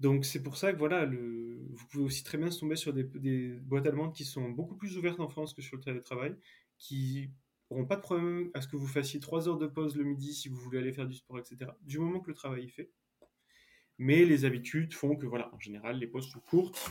Donc c'est pour ça que voilà, vous pouvez aussi très bien se tomber sur des, des, boîtes allemandes qui sont beaucoup plus ouvertes en France que sur le télétravail, qui n'auront pas de problème à ce que vous fassiez 3 heures de pause le midi si vous voulez aller faire du sport, etc. Du moment que le travail est fait, mais les habitudes font que, voilà, en général, les pauses sont courtes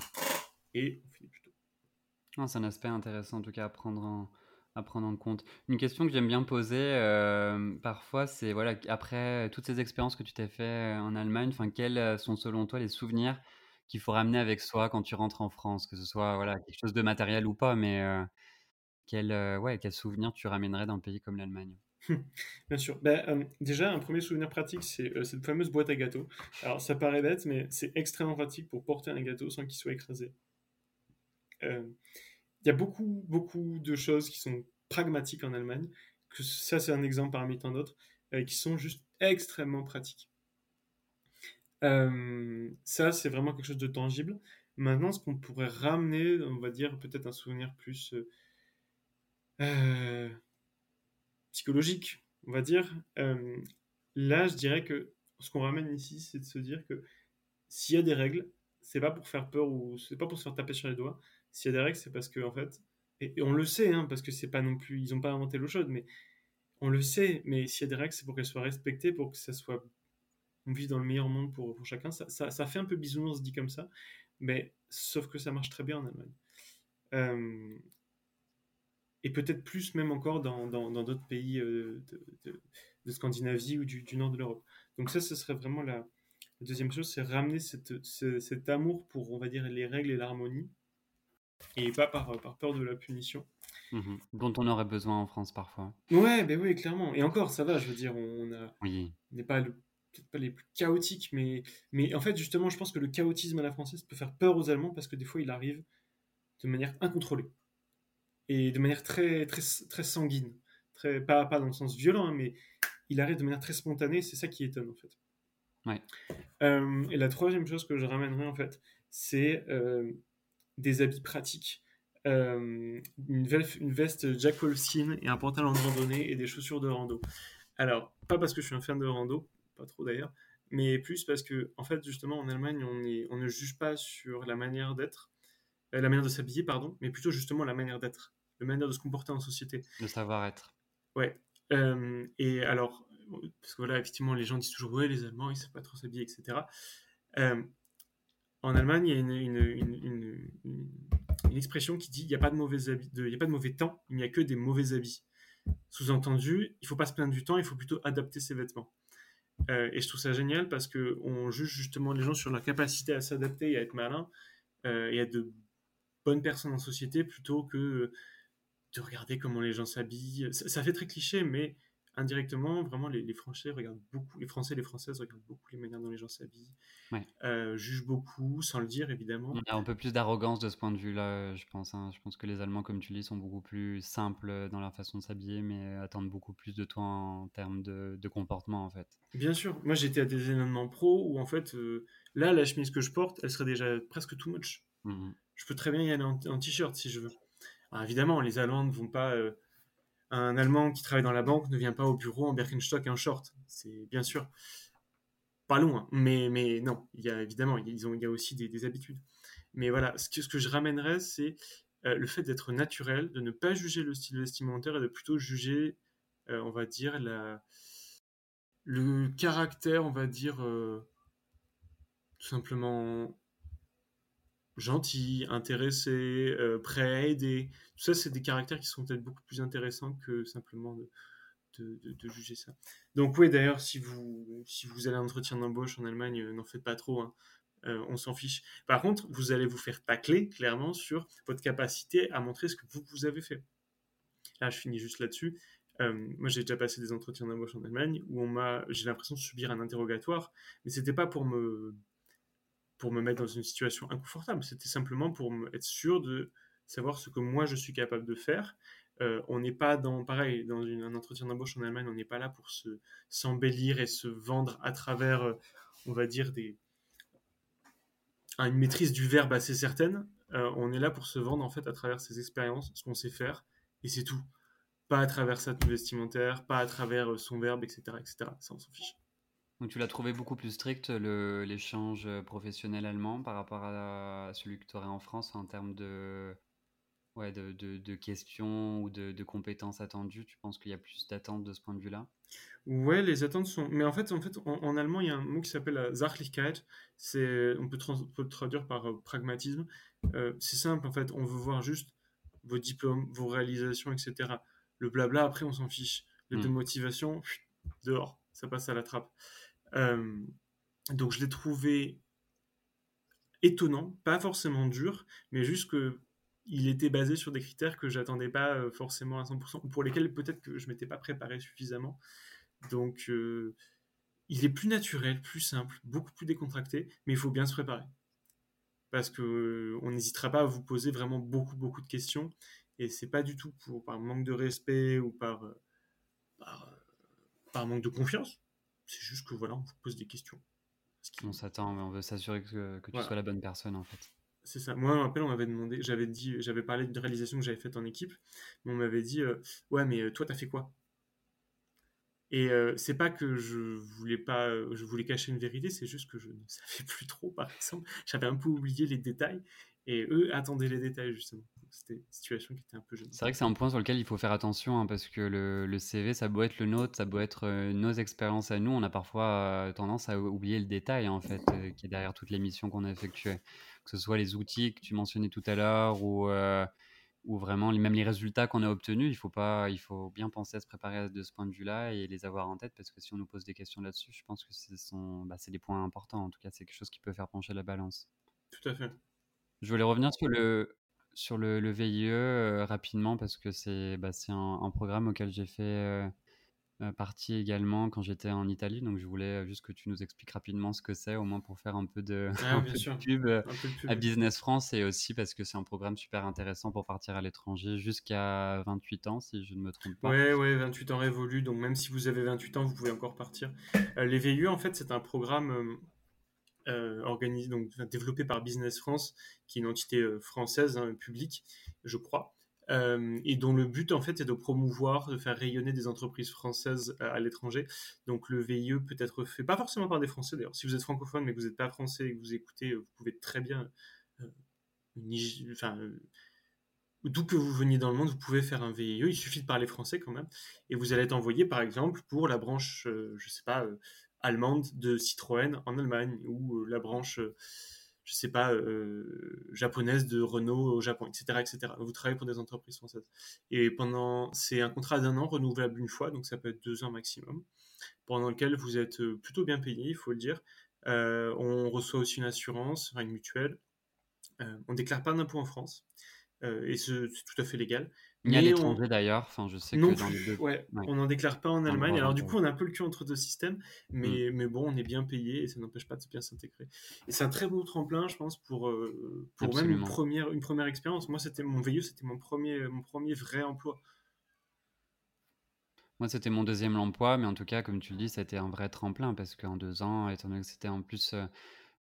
et on finit plus tôt. c'est un aspect intéressant, en tout cas, à prendre en, à prendre en compte. Une question que j'aime bien poser euh, parfois, c'est voilà, après toutes ces expériences que tu t'es fait en Allemagne, enfin, quels sont selon toi les souvenirs qu'il faut ramener avec soi quand tu rentres en France, que ce soit voilà, quelque chose de matériel ou pas, mais euh, quel, euh, ouais, quel souvenir tu ramènerais d'un pays comme l'Allemagne? Bien sûr. Ben, euh, déjà, un premier souvenir pratique, c'est euh, cette fameuse boîte à gâteaux. Alors, ça paraît bête, mais c'est extrêmement pratique pour porter un gâteau sans qu'il soit écrasé. Euh, il y a beaucoup, beaucoup de choses qui sont pragmatiques en Allemagne. Que ça, c'est un exemple parmi tant d'autres, qui sont juste extrêmement pratiques. ça, c'est vraiment quelque chose de tangible. Maintenant, ce qu'on pourrait ramener, on va dire peut-être un souvenir plus psychologique, on va dire. Euh, là, je dirais que ce qu'on ramène ici, c'est de se dire que s'il y a des règles, c'est pas pour faire peur ou c'est pas pour se faire taper sur les doigts. S'il y a des règles, c'est parce que en fait, et, on le sait, hein, parce que c'est pas non plus, ils ont pas inventé l'eau chaude, mais on le sait. Mais s'il y a des règles, c'est pour qu'elles soient respectées, pour que ça soit, on vit dans le meilleur monde pour, pour chacun. Ça, ça, fait un peu bisounours dit comme ça, mais sauf que ça marche très bien en Allemagne. Euh, et peut-être plus même encore dans d'autres pays euh, de, Scandinavie ou du, nord de l'Europe. Donc ça, ce serait vraiment la, deuxième chose, c'est ramener cette, cet amour pour, on va dire, les règles et l'harmonie, et pas par, par peur de la punition. Mmh Dont on aurait besoin en France parfois. Ouais, ben oui, clairement. Et encore, ça va, je veux dire, on n'est pas peut-être pas les plus chaotiques, mais, mais en fait, justement, je pense que le chaotisme à la française peut faire peur aux Allemands parce que des fois, il arrive de manière incontrôlée et de manière très, très, très sanguine. Très, pas, pas dans le sens violent, hein, mais il arrive de manière très spontanée. C'est ça qui étonne, en fait. Ouais. Euh, et la troisième chose que je ramènerai, en fait, c'est euh, des habits pratiques. Euh, une, veste, Jack Wolfskin et un pantalon de randonnée et des chaussures de rando. Alors, pas parce que je suis un fan de rando, pas trop d'ailleurs, mais plus parce que, en fait, justement, en Allemagne, on, est, on ne juge pas sur la manière d'être, la manière de s'habiller, pardon, mais plutôt justement la manière d'être, la manière de se comporter en société. Le savoir-être. Ouais. et alors, parce que voilà, effectivement, les gens disent toujours, ouais, les Allemands, ils savent pas trop s'habiller, etc. en Allemagne, il y a une, expression qui dit il n'y a pas de mauvais habits, il y a pas de mauvais temps, il n'y a que des mauvais habits. Sous-entendu, il faut pas se plaindre du temps, il faut plutôt adapter ses vêtements. Euh, et je trouve ça génial parce que on juge justement les gens sur leur capacité à s'adapter et à être malin euh, et à de bonnes personnes en société plutôt que de regarder comment les gens s'habillent. ça, fait très cliché, mais indirectement, vraiment, les, Français regardent beaucoup, les Français et les Françaises regardent beaucoup les manières dont les gens s'habillent, euh, jugent beaucoup, sans le dire évidemment. Il y a un peu plus d'arrogance de ce point de vue-là, je pense. Hein. Je pense que les Allemands, comme tu dis, sont beaucoup plus simples dans leur façon de s'habiller, mais attendent beaucoup plus de toi en termes de, comportement, en fait. Bien sûr. Moi, j'étais à des événements pro où, en fait, euh, là, la chemise que je porte, elle serait déjà presque too much. Mmh je peux très bien y aller en, t-shirt si je veux. Alors, évidemment, les Allemands ne vont pas. Euh, un Allemand qui travaille dans la banque ne vient pas au bureau en Birkenstock et en short. C'est bien sûr pas loin, mais, mais non, il y a évidemment, il y a aussi des, habitudes. Mais voilà, ce que, je ramènerais, c'est euh, le fait d'être naturel, de ne pas juger le style vestimentaire et de plutôt juger, euh, on va dire, le caractère, on va dire, euh, tout simplement gentil, intéressé, euh, prêt à aider. Tout ça, c'est des caractères qui sont peut-être beaucoup plus intéressants que simplement de, de, juger ça. Donc oui, d'ailleurs, si vous, si vous allez à un entretien d'embauche en Allemagne, euh, n'en faites pas trop. Hein. Euh, on s'en fiche. Par contre, vous allez vous faire tacler clairement sur votre capacité à montrer ce que vous, vous avez fait. Là, je finis juste là-dessus. moi, j'ai déjà passé des entretiens d'embauche en Allemagne où on m'a, j'ai l'impression de subir un interrogatoire, mais c'était pas pour me pour me mettre dans une situation inconfortable. C'était simplement pour être sûr de savoir ce que moi je suis capable de faire. Euh, on n'est pas dans, pareil, dans un entretien d'embauche en Allemagne, on n'est pas là pour se s'embellir et se vendre à travers, euh, on va dire, des, une maîtrise du verbe assez certaine. Euh, on est là pour se vendre en fait à travers ses expériences, ce qu'on sait faire, et c'est tout. Pas à travers sa tenue vestimentaire, pas à travers son verbe, etc., etc. Ça, on s'en fiche. Donc tu l'as trouvé beaucoup plus strict, l'échange professionnel allemand par rapport à celui que tu aurais en France en termes de, ouais, de, de, questions ou de, de, compétences attendues? Tu penses qu'il y a plus d'attentes de ce point de vue-là? Ouais, les attentes sont. Mais en fait, en, fait en, allemand, il y a un mot qui s'appelle la Sachlichkeit. On peut, peut le traduire par euh, pragmatisme. Euh, c'est simple, en fait. On veut voir juste vos diplômes, vos réalisations, etc. Le blabla, après, on s'en fiche. Le mmh. motivation, dehors. Ça passe à la trappe. Euh, donc je l'ai trouvé étonnant, pas forcément dur, mais juste que il était basé sur des critères que j'attendais pas euh, forcément à 100%, ou pour lesquels peut-être que je m'étais pas préparé suffisamment. Donc, euh, il est plus naturel, plus simple, beaucoup plus décontracté, mais il faut bien se préparer. Parce que on n'hésitera pas à vous poser vraiment beaucoup, beaucoup de questions, et c'est pas du tout par manque de respect ou par, par manque de confiance. C'est juste que voilà, on vous pose des questions. On s'attend, mais on veut s'assurer que, que tu sois la bonne personne en fait. C'est ça. Moi, un rappelle, on m'avait demandé, j'avais dit, j'avais parlé d'une réalisation que j'avais faite en équipe, mais on m'avait dit, euh, ouais, mais euh, toi, t'as fait quoi? Et euh, c'est pas que je voulais pas, je voulais cacher une vérité, c'est juste que je ne savais plus trop, par exemple. J'avais un peu oublié les détails, et eux attendaient les détails justement. C'était une situation qui était un peu jeune. C'est vrai que c'est un point sur lequel il faut faire attention hein, parce que le, le, CV, ça doit être le nôtre, ça doit être euh, nos expériences à nous. On a parfois euh, tendance à oublier le détail en fait euh, qui est derrière toutes les missions qu'on a effectuées, que ce soit les outils que tu mentionnais tout à l'heure ou ou vraiment même les résultats qu'on a obtenus. Il faut pas, il faut bien penser à se préparer de ce point de vue-là et les avoir en tête parce que si on nous pose des questions là-dessus, je pense que ce sont, bah, c'est des points importants. En tout cas, c'est quelque chose qui peut faire pencher la balance. Tout à fait. Je voulais revenir sur le, sur le, VIE euh, rapidement parce que c'est bah, un, un, programme auquel j'ai fait, euh, euh, partie également quand j'étais en Italie. Donc, je voulais juste que tu nous expliques rapidement ce que c'est, au moins pour faire un peu de, Ah, un peu de pub Un peu de à. Business France et aussi parce que c'est un programme super intéressant pour partir à l'étranger jusqu'à 28 ans, si je ne me trompe pas. Ouais, ouais, 28 ans révolus, donc même si vous avez 28 ans, vous pouvez encore partir. Euh, les VIE, en fait, c'est un programme organisé, donc développé par Business France, qui est une entité euh, française, hein, publique, je crois, euh, et dont le but, en fait, est de promouvoir, de faire rayonner des entreprises françaises à, l'étranger. Donc le VIE peut être fait, pas forcément par des Français d'ailleurs. Si vous êtes francophone mais que vous n'êtes pas français et que vous écoutez, euh, vous pouvez très bien, euh, euh, d'où que vous veniez dans le monde, vous pouvez faire un VIE. Il suffit de parler français quand même. Et vous allez être envoyé, par exemple, pour la branche, euh, je sais pas, euh, allemande de Citroën en Allemagne, ou euh, la branche, euh, je sais pas, euh, japonaise de Renault au Japon, etc., etc. Vous travaillez pour des entreprises françaises. Et pendant, c'est un contrat d'un an renouvelable une fois, donc ça peut être deux ans maximum, pendant lequel vous êtes plutôt bien payé, il faut le dire. On reçoit aussi une assurance, une mutuelle. Euh, on déclare pas d'impôt en France. Et c'est tout à fait légal. Ni à Mais on, l'étranger d'ailleurs, enfin, je sais non que dans les deux. ouais, Ouais, on n'en déclare pas en Allemagne. Alors du coup, on a un peu le cul entre deux systèmes, Mm, mais, mais bon, on est bien payé et ça n'empêche pas de bien s'intégrer. Et c'est un très beau tremplin, je pense, pour, euh, pour même une première, une première expérience. Moi, c'était mon VIE, c'était mon premier, mon premier vrai emploi. Moi, c'était mon deuxième emploi, mais en tout cas, comme tu le dis, été un vrai tremplin parce qu'en deux ans, étant donné que c'était en plus, euh,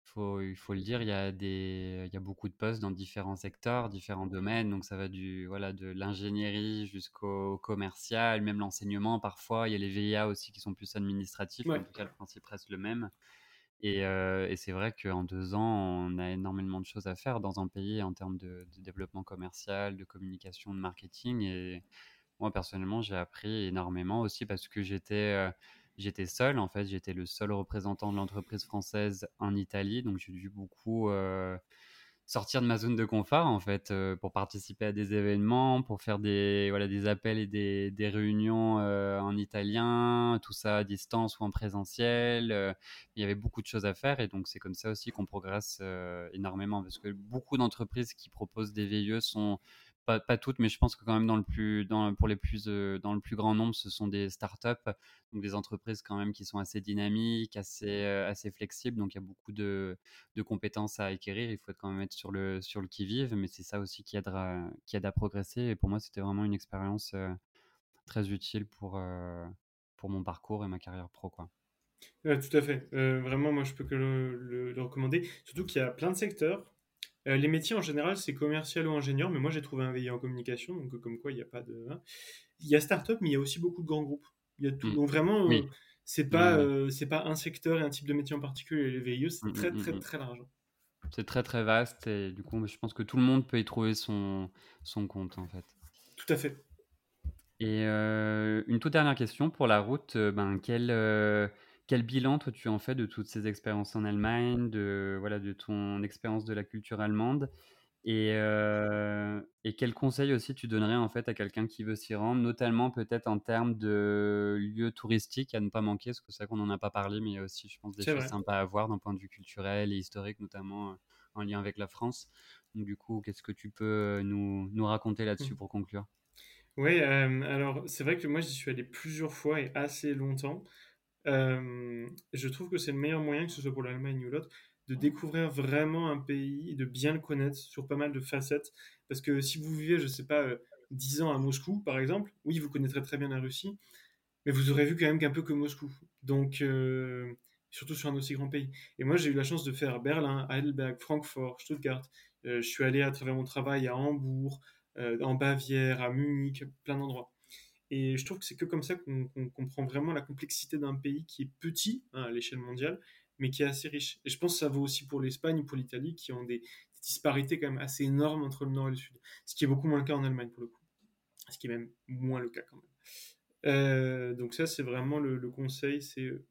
faut, il faut le dire, il y a des, il y a beaucoup de postes dans différents secteurs, différents domaines, donc ça va du, voilà, de l'ingénierie jusqu'au commercial, même l'enseignement parfois. Il y a les VIA aussi qui sont plus administratifs, mais en Ouais, tout cas, le principe reste le même. Et, euh, et c'est vrai qu'en deux ans, on a énormément de choses à faire dans un pays en termes de, de développement commercial, de communication, de marketing. Et moi, personnellement, j'ai appris énormément aussi parce que j'étais euh, j'étais seul. En fait, j'étais le seul représentant de l'entreprise française en Italie. Donc, j'ai dû beaucoup euh, sortir de ma zone de confort, en fait, euh, pour participer à des événements, pour faire des, voilà, des appels et des, des réunions euh, en italien, tout ça à distance ou en présentiel. il y avait beaucoup de choses à faire et donc c'est comme ça aussi qu'on progresse énormément parce que beaucoup d'entreprises qui proposent des VIE sont pas, toutes, mais je pense que quand même dans le plus, pour les plus, euh, dans le plus grand nombre, ce sont des startups, donc des entreprises quand même qui sont assez dynamiques, assez, euh, flexibles. Donc il y a beaucoup de, compétences à acquérir. Il faut quand même être sur le, sur le qui-vive, mais c'est ça aussi qui qui aide à progresser. Et pour moi, c'était vraiment une expérience euh, très utile pour, euh, pour mon parcours et ma carrière pro, quoi. tout à fait. Vraiment, moi, je peux que le recommander. Surtout qu'il y a plein de secteurs. Euh, les métiers en général, c'est commercial ou ingénieur, mais moi, j'ai trouvé un VIE en communication, donc euh, comme quoi, il n'y a pas de. hein. Il y a start-up, mais il y a aussi beaucoup de grands groupes. Il y a tout. Mm. Donc vraiment, euh, Oui, c'est pas, oui. euh, c'est pas un secteur et un type de métier en particulier. Les VIE, c'est très, très, très large. C'est très très vaste et du coup, je pense que tout le monde peut y trouver son, son compte en fait. Tout à fait. Et euh, une toute dernière question pour la route, euh, ben, quel, euh, quel bilan toi tu en fais de toutes ces expériences en Allemagne, de, voilà, de ton expérience de la culture allemande et, euh, et quel conseil aussi tu donnerais en fait à quelqu'un qui veut s'y rendre, notamment peut-être en termes de lieux touristiques à ne pas manquer, parce que c'est vrai qu'on n'en a pas parlé, mais il y a aussi je pense des choses vrai. sympas à voir d'un point de vue culturel et historique, notamment euh, en lien avec la France. Donc du coup, qu'est-ce que tu peux euh, nous, nous raconter là-dessus pour conclure? Oui, alors c'est vrai que moi, j'y suis allé plusieurs fois et assez longtemps. Euh, je trouve que c'est le meilleur moyen, que ce soit pour l'Allemagne ou l'autre, de découvrir vraiment un pays et de bien le connaître sur pas mal de facettes. Parce que si vous vivez, je sais pas, euh, 10 ans à Moscou, par exemple, oui, vous connaîtrez très bien la Russie, mais vous aurez vu quand même qu'un peu que Moscou. Donc, euh, surtout sur un aussi grand pays. Et moi, j'ai eu la chance de faire Berlin, Heidelberg, Francfort, Stuttgart. Euh, je suis allé à travers mon travail à Hambourg, en Bavière, à Munich, plein d'endroits. Et je trouve que c'est que comme ça qu'on comprend vraiment la complexité d'un pays qui est petit hein, à l'échelle mondiale, mais qui est assez riche. Et je pense que ça vaut aussi pour l'Espagne ou pour l'Italie, qui ont des, disparités quand même assez énormes entre le nord et le sud. Ce qui est beaucoup moins le cas en Allemagne, pour le coup. Ce qui est même moins le cas quand même. Euh, donc ça, c'est vraiment le, le conseil, c'est euh,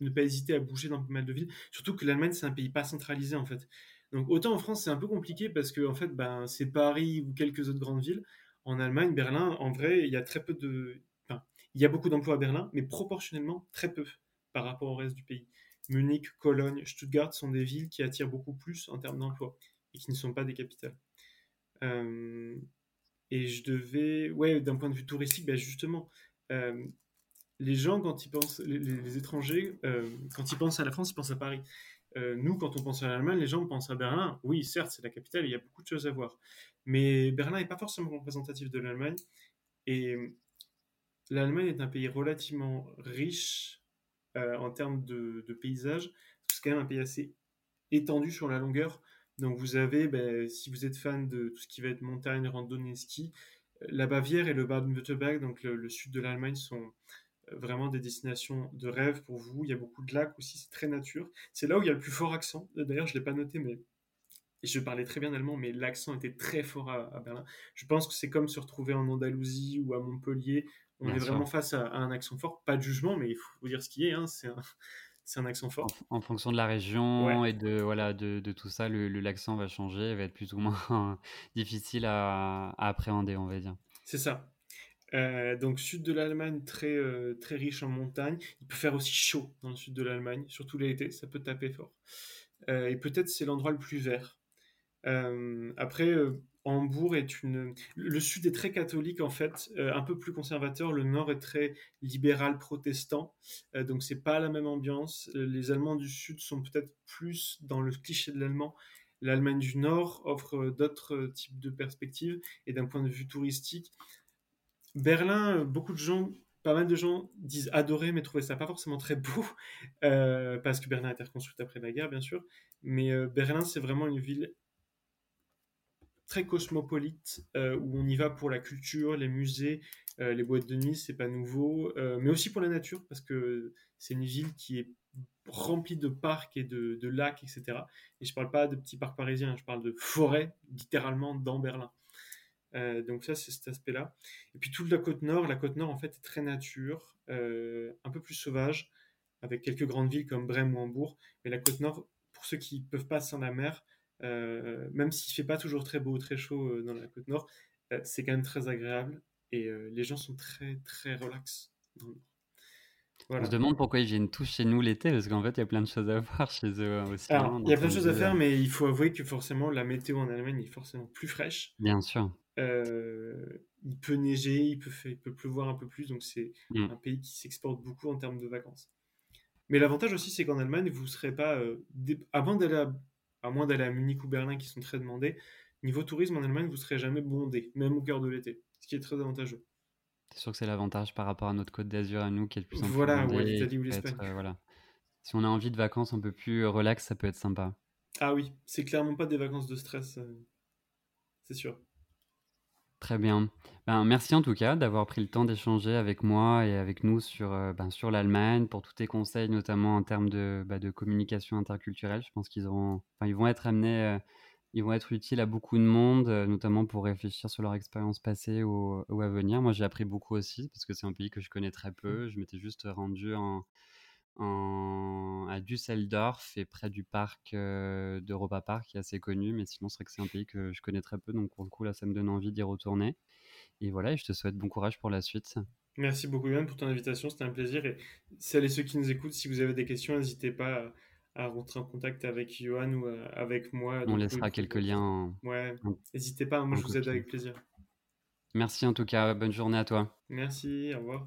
ne pas hésiter à bouger dans pas mal de villes. Surtout que l'Allemagne, c'est un pays pas centralisé, en fait. Donc autant en France, c'est un peu compliqué parce que en fait, ben, c'est Paris ou quelques autres grandes villes. En Allemagne, Berlin, en vrai, il y a très peu de... Enfin, il y a beaucoup d'emplois à Berlin, mais proportionnellement très peu par rapport au reste du pays. Munich, Cologne, Stuttgart sont des villes qui attirent beaucoup plus en termes d'emploi et qui ne sont pas des capitales. Euh, et je devais... Ouais, d'un point de vue touristique, ben justement, euh, les gens, quand ils pensent, les, étrangers, euh, quand ils pensent à la France, ils pensent à Paris. Euh, nous, quand on pense à l'Allemagne, les gens pensent à Berlin. Oui, certes, c'est la capitale, il y a beaucoup de choses à voir. Mais Berlin n'est pas forcément représentatif de l'Allemagne. Et l'Allemagne est un pays relativement riche euh, en termes de, de paysages. C'est quand même un pays assez étendu sur la longueur. Donc vous avez, ben, si vous êtes fan de tout ce qui va être montagne, randonnée, ski, la Bavière et le Baden-Württemberg, donc le, sud de l'Allemagne, sont euh, vraiment des destinations de rêve pour vous. Il y a beaucoup de lacs aussi, c'est très nature. C'est là où il y a le plus fort accent. D'ailleurs, je ne l'ai pas noté, mais je parlais très bien allemand, mais l'accent était très fort à, Berlin. Je pense que c'est comme se retrouver en Andalousie ou à Montpellier. On est vraiment face à, un accent fort. Pas de jugement, mais il faut dire ce qui est. Hein. C'est un, c'est un accent fort. En, fonction de la région et de, voilà, de, de tout ça, le, l'accent va changer, va être plus ou moins difficile à, appréhender, on va dire. C'est ça. Euh, donc sud de l'Allemagne, très, euh, très riche en montagne. Il peut faire aussi chaud dans le sud de l'Allemagne, surtout l'été, ça peut taper fort. Euh, et peut-être c'est l'endroit le plus vert. après, Hambourg est une. Le sud est très catholique en fait, un peu plus conservateur. Le nord est très libéral protestant, donc c'est pas la même ambiance. Les Allemands du sud sont peut-être plus dans le cliché de l'allemand. L'Allemagne du Nord offre d'autres types de perspectives et d'un point de vue touristique. Berlin, beaucoup de gens, pas mal de gens disent adorer, mais trouver ça pas forcément très beau, parce que Berlin a été reconstruite après la guerre, bien sûr. Mais Berlin, c'est vraiment une ville très cosmopolite euh, où on y va pour la culture, les musées, euh, les boîtes de nuit, c'est pas nouveau, euh, mais aussi pour la nature parce que c'est une ville qui est remplie de parcs et de, lacs, etc. Et je parle pas de petits parcs parisiens, je parle de forêts littéralement dans Berlin. Donc ça, c'est cet aspect-là. Et puis toute la côte nord, la côte nord en fait est très nature, un peu plus sauvage, avec quelques grandes villes comme Brême ou Hambourg. Mais la côte nord, pour ceux qui peuvent pas sans la mer, euh, même s'il fait pas toujours très beau ou très chaud euh, dans la côte nord, euh, c'est quand même très agréable et les gens sont très très relax On se demande pourquoi ils viennent tous chez nous l'été, parce qu'en fait, il y a plein de choses à voir chez eux aussi. Hein, il y a plein de choses à faire, mais il faut avouer que forcément, la météo en Allemagne est forcément plus fraîche. Bien sûr. Il peut neiger, il peut, il peut pleuvoir un peu plus, donc c'est mm. un pays qui s'exporte beaucoup en termes de vacances. Mais l'avantage aussi, c'est qu'en Allemagne, vous ne serez pas. avant d'aller à à moins d'aller à Munich ou Berlin qui sont très demandés, niveau tourisme en Allemagne, vous ne serez jamais bondé, même au cœur de l'été, ce qui est très avantageux. C'est sûr que c'est l'avantage par rapport à notre côte d'Azur à nous qui est de plus Voilà, l'Italie ou l'Espagne. Euh, voilà. Si on a envie de vacances un peu plus relax, ça peut être sympa. Ah oui, c'est clairement pas des vacances de stress, euh, c'est sûr. Très bien. Ben, merci en tout cas d'avoir pris le temps d'échanger avec moi et avec nous sur, euh, ben, sur l'Allemagne, pour tous tes conseils, notamment en termes de, bah, de communication interculturelle. Je pense qu'ils auront, enfin, ils vont être amenés, euh, ils vont être utiles à beaucoup de monde, euh, notamment pour réfléchir sur leur expérience passée ou, ou à venir. Moi, j'ai appris beaucoup aussi parce que c'est un pays que je connais très peu. Je m'étais juste rendu en, en, à Düsseldorf et près du parc euh, d'Europa Park, qui est assez connu, mais sinon c'est vrai que c'est un pays que je connais très peu, donc pour le coup là ça me donne envie d'y retourner. Et voilà, et je te souhaite bon courage pour la suite. Merci beaucoup Yann pour ton invitation, c'était un plaisir. Et celles et ceux qui nous écoutent, si vous avez des questions, n'hésitez pas à, rentrer en contact avec Johan ou euh, avec moi. On laissera quelques liens. Ouais, n'hésitez pas, moi je vous aide avec plaisir. Merci en tout cas, bonne journée à toi. Merci, au revoir.